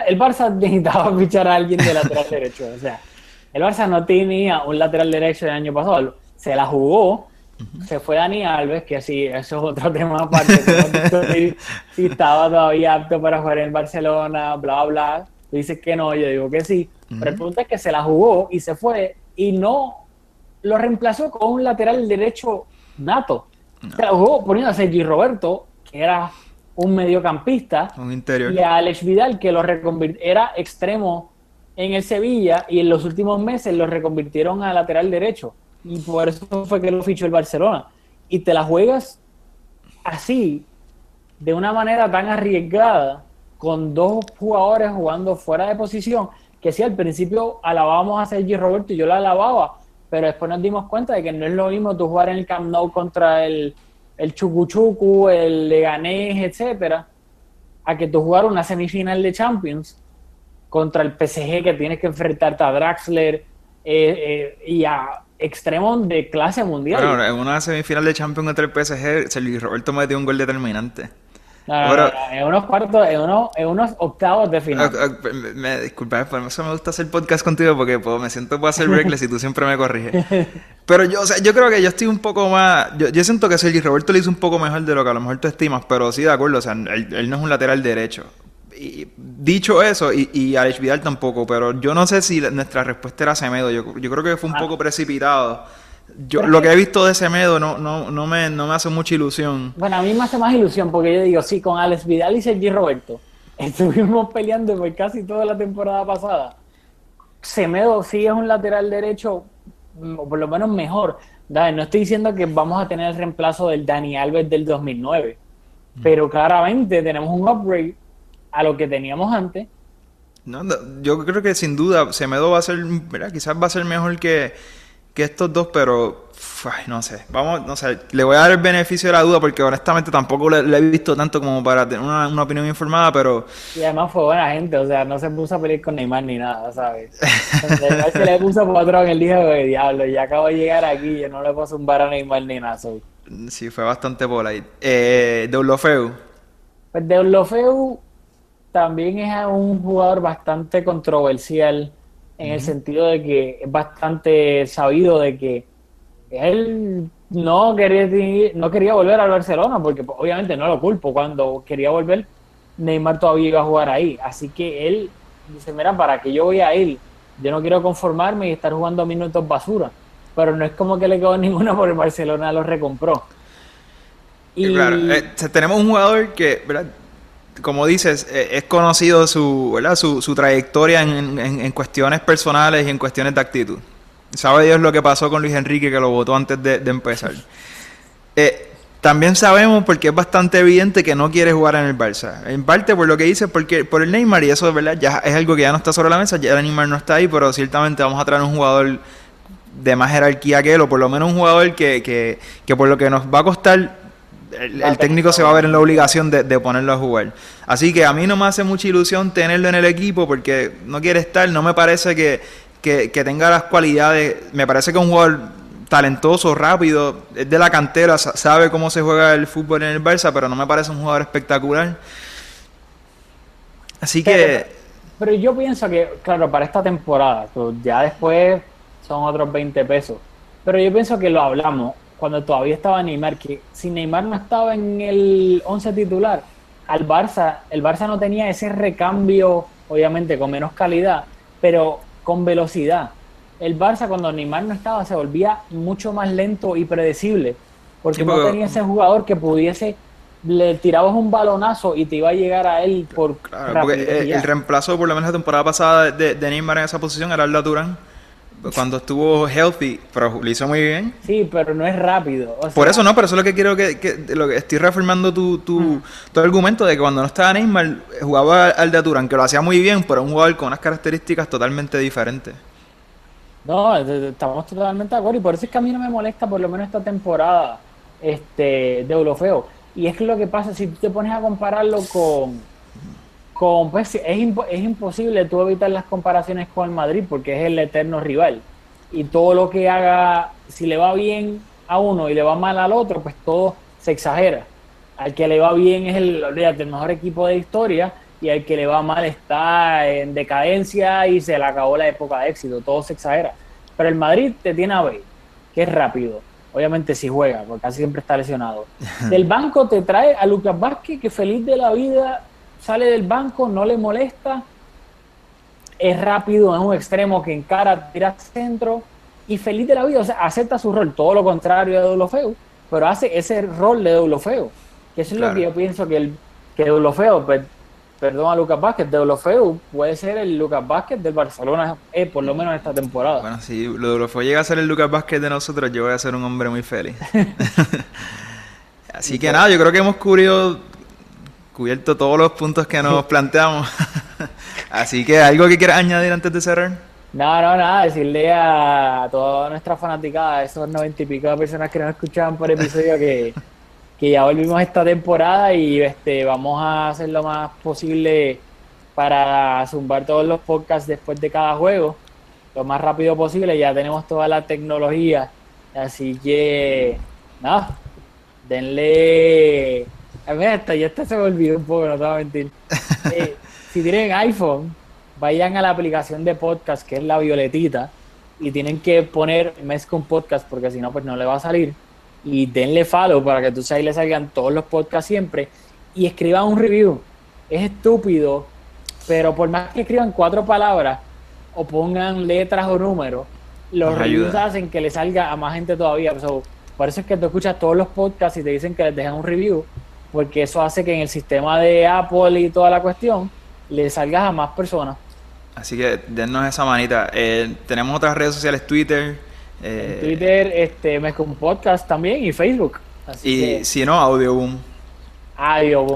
[SPEAKER 1] El Barça <laughs> necesitaba fichar a alguien de lateral derecho. O sea, el Barça no tenía un lateral derecho el año pasado, se la jugó, se fue Dani Alves, que sí, eso es otro <laughs> tema aparte, si, estaba todavía apto para jugar en Barcelona, bla, bla. Tú dices que no, yo digo que sí. Pero el punto es que se la jugó y se fue y no lo reemplazó con un lateral derecho nato. Se la jugó poniendo a Sergi Roberto, que era un mediocampista,
[SPEAKER 2] un interior.
[SPEAKER 1] y a Alex Vidal, que lo reconvirtió, era extremo en el Sevilla y en los últimos meses lo reconvirtieron a lateral derecho. Y por eso fue que lo fichó el Barcelona. Y te la juegas así, de una manera tan arriesgada, con dos jugadores jugando fuera de posición, que sí, al principio alabábamos a Sergi Roberto y yo la alababa, pero después nos dimos cuenta de que no es lo mismo tú jugar en el Camp Nou contra el, el Chucuchucu, el Leganés, etcétera, a que tú jugar una semifinal de Champions contra el PSG que tienes que enfrentarte a Draxler eh, eh, y a extremos de clase mundial.
[SPEAKER 2] Bueno, en una semifinal de Champions contra el PSG, Sergio Roberto metió un gol determinante.
[SPEAKER 1] en unos cuartos, en unos, en unos octavos de final.
[SPEAKER 2] Ah, me, disculpa, por eso me gusta hacer podcast contigo porque pues, me siento puedo hacer reckless y tú siempre me corriges. <laughs> Pero yo, o sea, yo creo que yo estoy un poco más. Yo, yo siento que Sergio Roberto lo hizo un poco mejor de lo que a lo mejor tú estimas, pero sí, de acuerdo, o sea, él no es un lateral derecho dicho eso, y, y Alex Vidal tampoco, pero yo no sé si nuestra respuesta era Semedo. Yo, yo creo que fue un ah. poco precipitado yo lo que he visto de Semedo no, no, no, me, no me hace mucha ilusión.
[SPEAKER 1] Bueno, a mí me hace más ilusión porque yo digo, sí, con Alex Vidal y Sergi Roberto <laughs> estuvimos peleando por casi toda la temporada pasada. Semedo sí es un lateral derecho, mm, o por lo menos mejor. No estoy diciendo que vamos a tener el reemplazo del Dani Alves del 2009, pero claramente tenemos un upgrade a lo que teníamos antes.
[SPEAKER 2] No, yo creo que sin duda Semedo va a ser, ¿verdad? quizás va a ser mejor que, que estos dos, pero no sé, vamos, no sé, le voy a dar el beneficio de la duda porque honestamente tampoco le, he visto tanto como para tener una, opinión informada, pero...
[SPEAKER 1] Y además fue buena gente, o sea, no se puso a pelear con Neymar ni nada, ¿sabes? se le puso patrón el día de diablo, ya acabo de llegar aquí, yo no le puedo zumbar a Neymar ni nada,
[SPEAKER 2] Sí, fue bastante por ahí. Eh, Deulofeu.
[SPEAKER 1] Pues Deulofeu también es un jugador bastante controversial en el sentido de que es bastante sabido de que él no quería, no quería volver al Barcelona, porque pues, obviamente no lo culpo, cuando quería volver, Neymar todavía iba a jugar ahí, así que él dice, mira, ¿para que yo voy a ir? Yo no quiero conformarme y estar jugando minutos basura, pero no es como que le quedó <laughs> ninguna porque el Barcelona lo recompró.
[SPEAKER 2] Y... Claro, eh, tenemos un jugador que, ¿verdad? Como dices, eh, es conocido su, ¿verdad? su, su trayectoria en, en, cuestiones personales y en cuestiones de actitud. Sabe Dios lo que pasó con Luis Enrique, que lo votó antes de, empezar. Eh, también sabemos, porque es bastante evidente, que no quiere jugar en el Barça. En parte por lo que dice, porque por el Neymar, y eso de verdad ya es algo que ya no está sobre la mesa, ya el Neymar no está ahí, pero ciertamente vamos a traer un jugador de más jerarquía que él, o por lo menos un jugador que, que, que por lo que nos va a costar el, técnico se va a ver en la obligación de, ponerlo a jugar. Así que a mí no me hace mucha ilusión tenerlo en el equipo porque no quiere estar, no me parece que, tenga las cualidades, me parece que es un jugador talentoso, rápido, es de la cantera, sabe cómo se juega el fútbol en el Barça, pero no me parece un jugador espectacular. Así
[SPEAKER 1] que... Pero, yo pienso que, claro, para esta temporada, pues, ya después son otros 20 pesos, pero yo pienso que lo hablamos, cuando todavía estaba Neymar, que si Neymar no estaba en el 11 titular, al Barça, el Barça no tenía ese recambio, obviamente con menos calidad, pero con velocidad. El Barça cuando Neymar no estaba se volvía mucho más lento y predecible, porque no tenía ese jugador que pudiese le tirabas un balonazo y te iba a llegar a él por
[SPEAKER 2] claro, porque el, reemplazo por lo menos la temporada pasada de, de Neymar en esa posición era el Durán cuando estuvo healthy, pero lo hizo muy bien.
[SPEAKER 1] Sí, pero no es rápido.
[SPEAKER 2] Por eso no, pero eso es lo que quiero que, lo que estoy reafirmando tu, tu, mm. tu, argumento de que cuando no estaba Neymar jugaba al de Aturán, que lo hacía muy bien, pero un jugador con unas características totalmente diferentes.
[SPEAKER 1] No, estamos totalmente de acuerdo y por eso es que a mí no me molesta por lo menos esta temporada este de Eurofeo. Y es que lo que pasa, si tú te pones a compararlo con pues, es, es imposible tú evitar las comparaciones con el Madrid porque es el eterno rival. Y todo lo que haga, si le va bien a uno y le va mal al otro, pues todo se exagera. Al que le va bien es el, el mejor equipo de historia y al que le va mal está en decadencia y se le acabó la época de éxito. Todo se exagera. Pero el Madrid te tiene a ver, que es rápido. Obviamente si juega, porque casi siempre está lesionado. <laughs> Del banco te trae a Lucas Vázquez, que feliz de la vida sale del banco, no le molesta, es rápido, es un extremo que encara, tira centro y feliz de la vida, o sea, acepta su rol, todo lo contrario de Deulofeu, pero hace ese rol de Deulofeu, que eso es lo que yo pienso que el que Deulofeu, perdón a Lucas Vázquez, Deulofeu puede ser el Lucas Vázquez del Barcelona, eh, por lo menos en esta temporada.
[SPEAKER 2] Bueno, si Deulofeu llega a ser el Lucas Vázquez de nosotros, yo voy a ser un hombre muy feliz. <laughs> Así que nada, yo creo que hemos cubrido cubierto todos los puntos que nos planteamos. <laughs> Así que, ¿algo que quieras añadir antes de cerrar?
[SPEAKER 1] No, no, nada, decirle a toda nuestra fanaticada, esos noventa y pico de personas que nos escuchaban por episodio, que, que ya volvimos esta temporada y este vamos a hacer lo más posible para zumbar todos los podcasts después de cada juego, lo más rápido posible. Ya tenemos toda la tecnología, así que, nada, denle a ver, hasta ya se me olvidó un poco, no te voy a mentir. <laughs> Eh, si tienen iPhone, vayan a la aplicación de podcast, que es la violetita, y tienen que poner mes con podcast, porque si no, pues no le va a salir. Y denle follow para que tú ahí le salgan todos los podcasts siempre. Y escriban un review. Es estúpido, pero por más que escriban cuatro palabras, o pongan letras o números, los
[SPEAKER 2] Nos
[SPEAKER 1] reviews
[SPEAKER 2] ayuda.
[SPEAKER 1] hacen que le salga a más gente todavía. So, por eso es que tú escuchas todos los podcasts y te dicen que les dejan un review, porque eso hace que en el sistema de Apple y toda la cuestión le salgas a más personas.
[SPEAKER 2] Así que dennos esa manita. Eh, tenemos otras redes sociales, Twitter. eh,
[SPEAKER 1] En Twitter, este, Mezcum Podcast también y Facebook. Así
[SPEAKER 2] Y
[SPEAKER 1] que,
[SPEAKER 2] si no, Audioboom.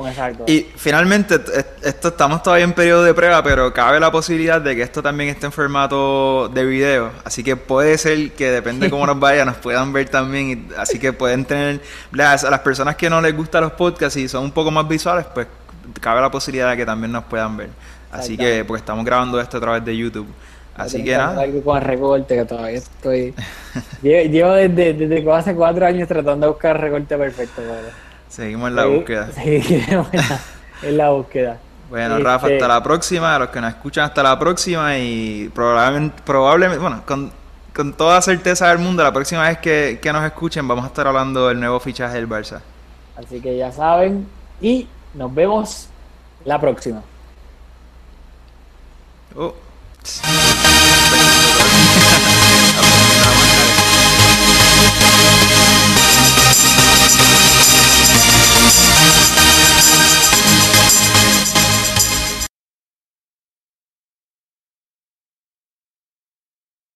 [SPEAKER 1] Exacto.
[SPEAKER 2] Y finalmente, esto estamos todavía en periodo de prueba, pero cabe la posibilidad de que esto también esté en formato de video. Así que puede ser que depende cómo nos vaya, nos puedan ver también. así que pueden tener, las, a las personas que no les gustan los podcasts y son un poco más visuales, pues cabe la posibilidad de que también nos puedan ver. Así que, porque estamos grabando esto a través de YouTube. Así que nada,
[SPEAKER 1] algo con recorte que todavía estoy. <laughs> llevo, desde, desde hace cuatro años tratando de buscar recorte perfecto. pero-
[SPEAKER 2] seguimos en la búsqueda. <laughs>
[SPEAKER 1] Sí, queremos en la, en la búsqueda.
[SPEAKER 2] Bueno, Rafa,
[SPEAKER 1] Este,
[SPEAKER 2] hasta la próxima. A los que nos escuchan, hasta la próxima. Y probablemente, probablemente bueno, con, con toda certeza del mundo, la próxima vez que, que nos escuchen, vamos a estar hablando del nuevo fichaje del Barça.
[SPEAKER 1] Así que ya saben. Y nos vemos la próxima.
[SPEAKER 2] Oh.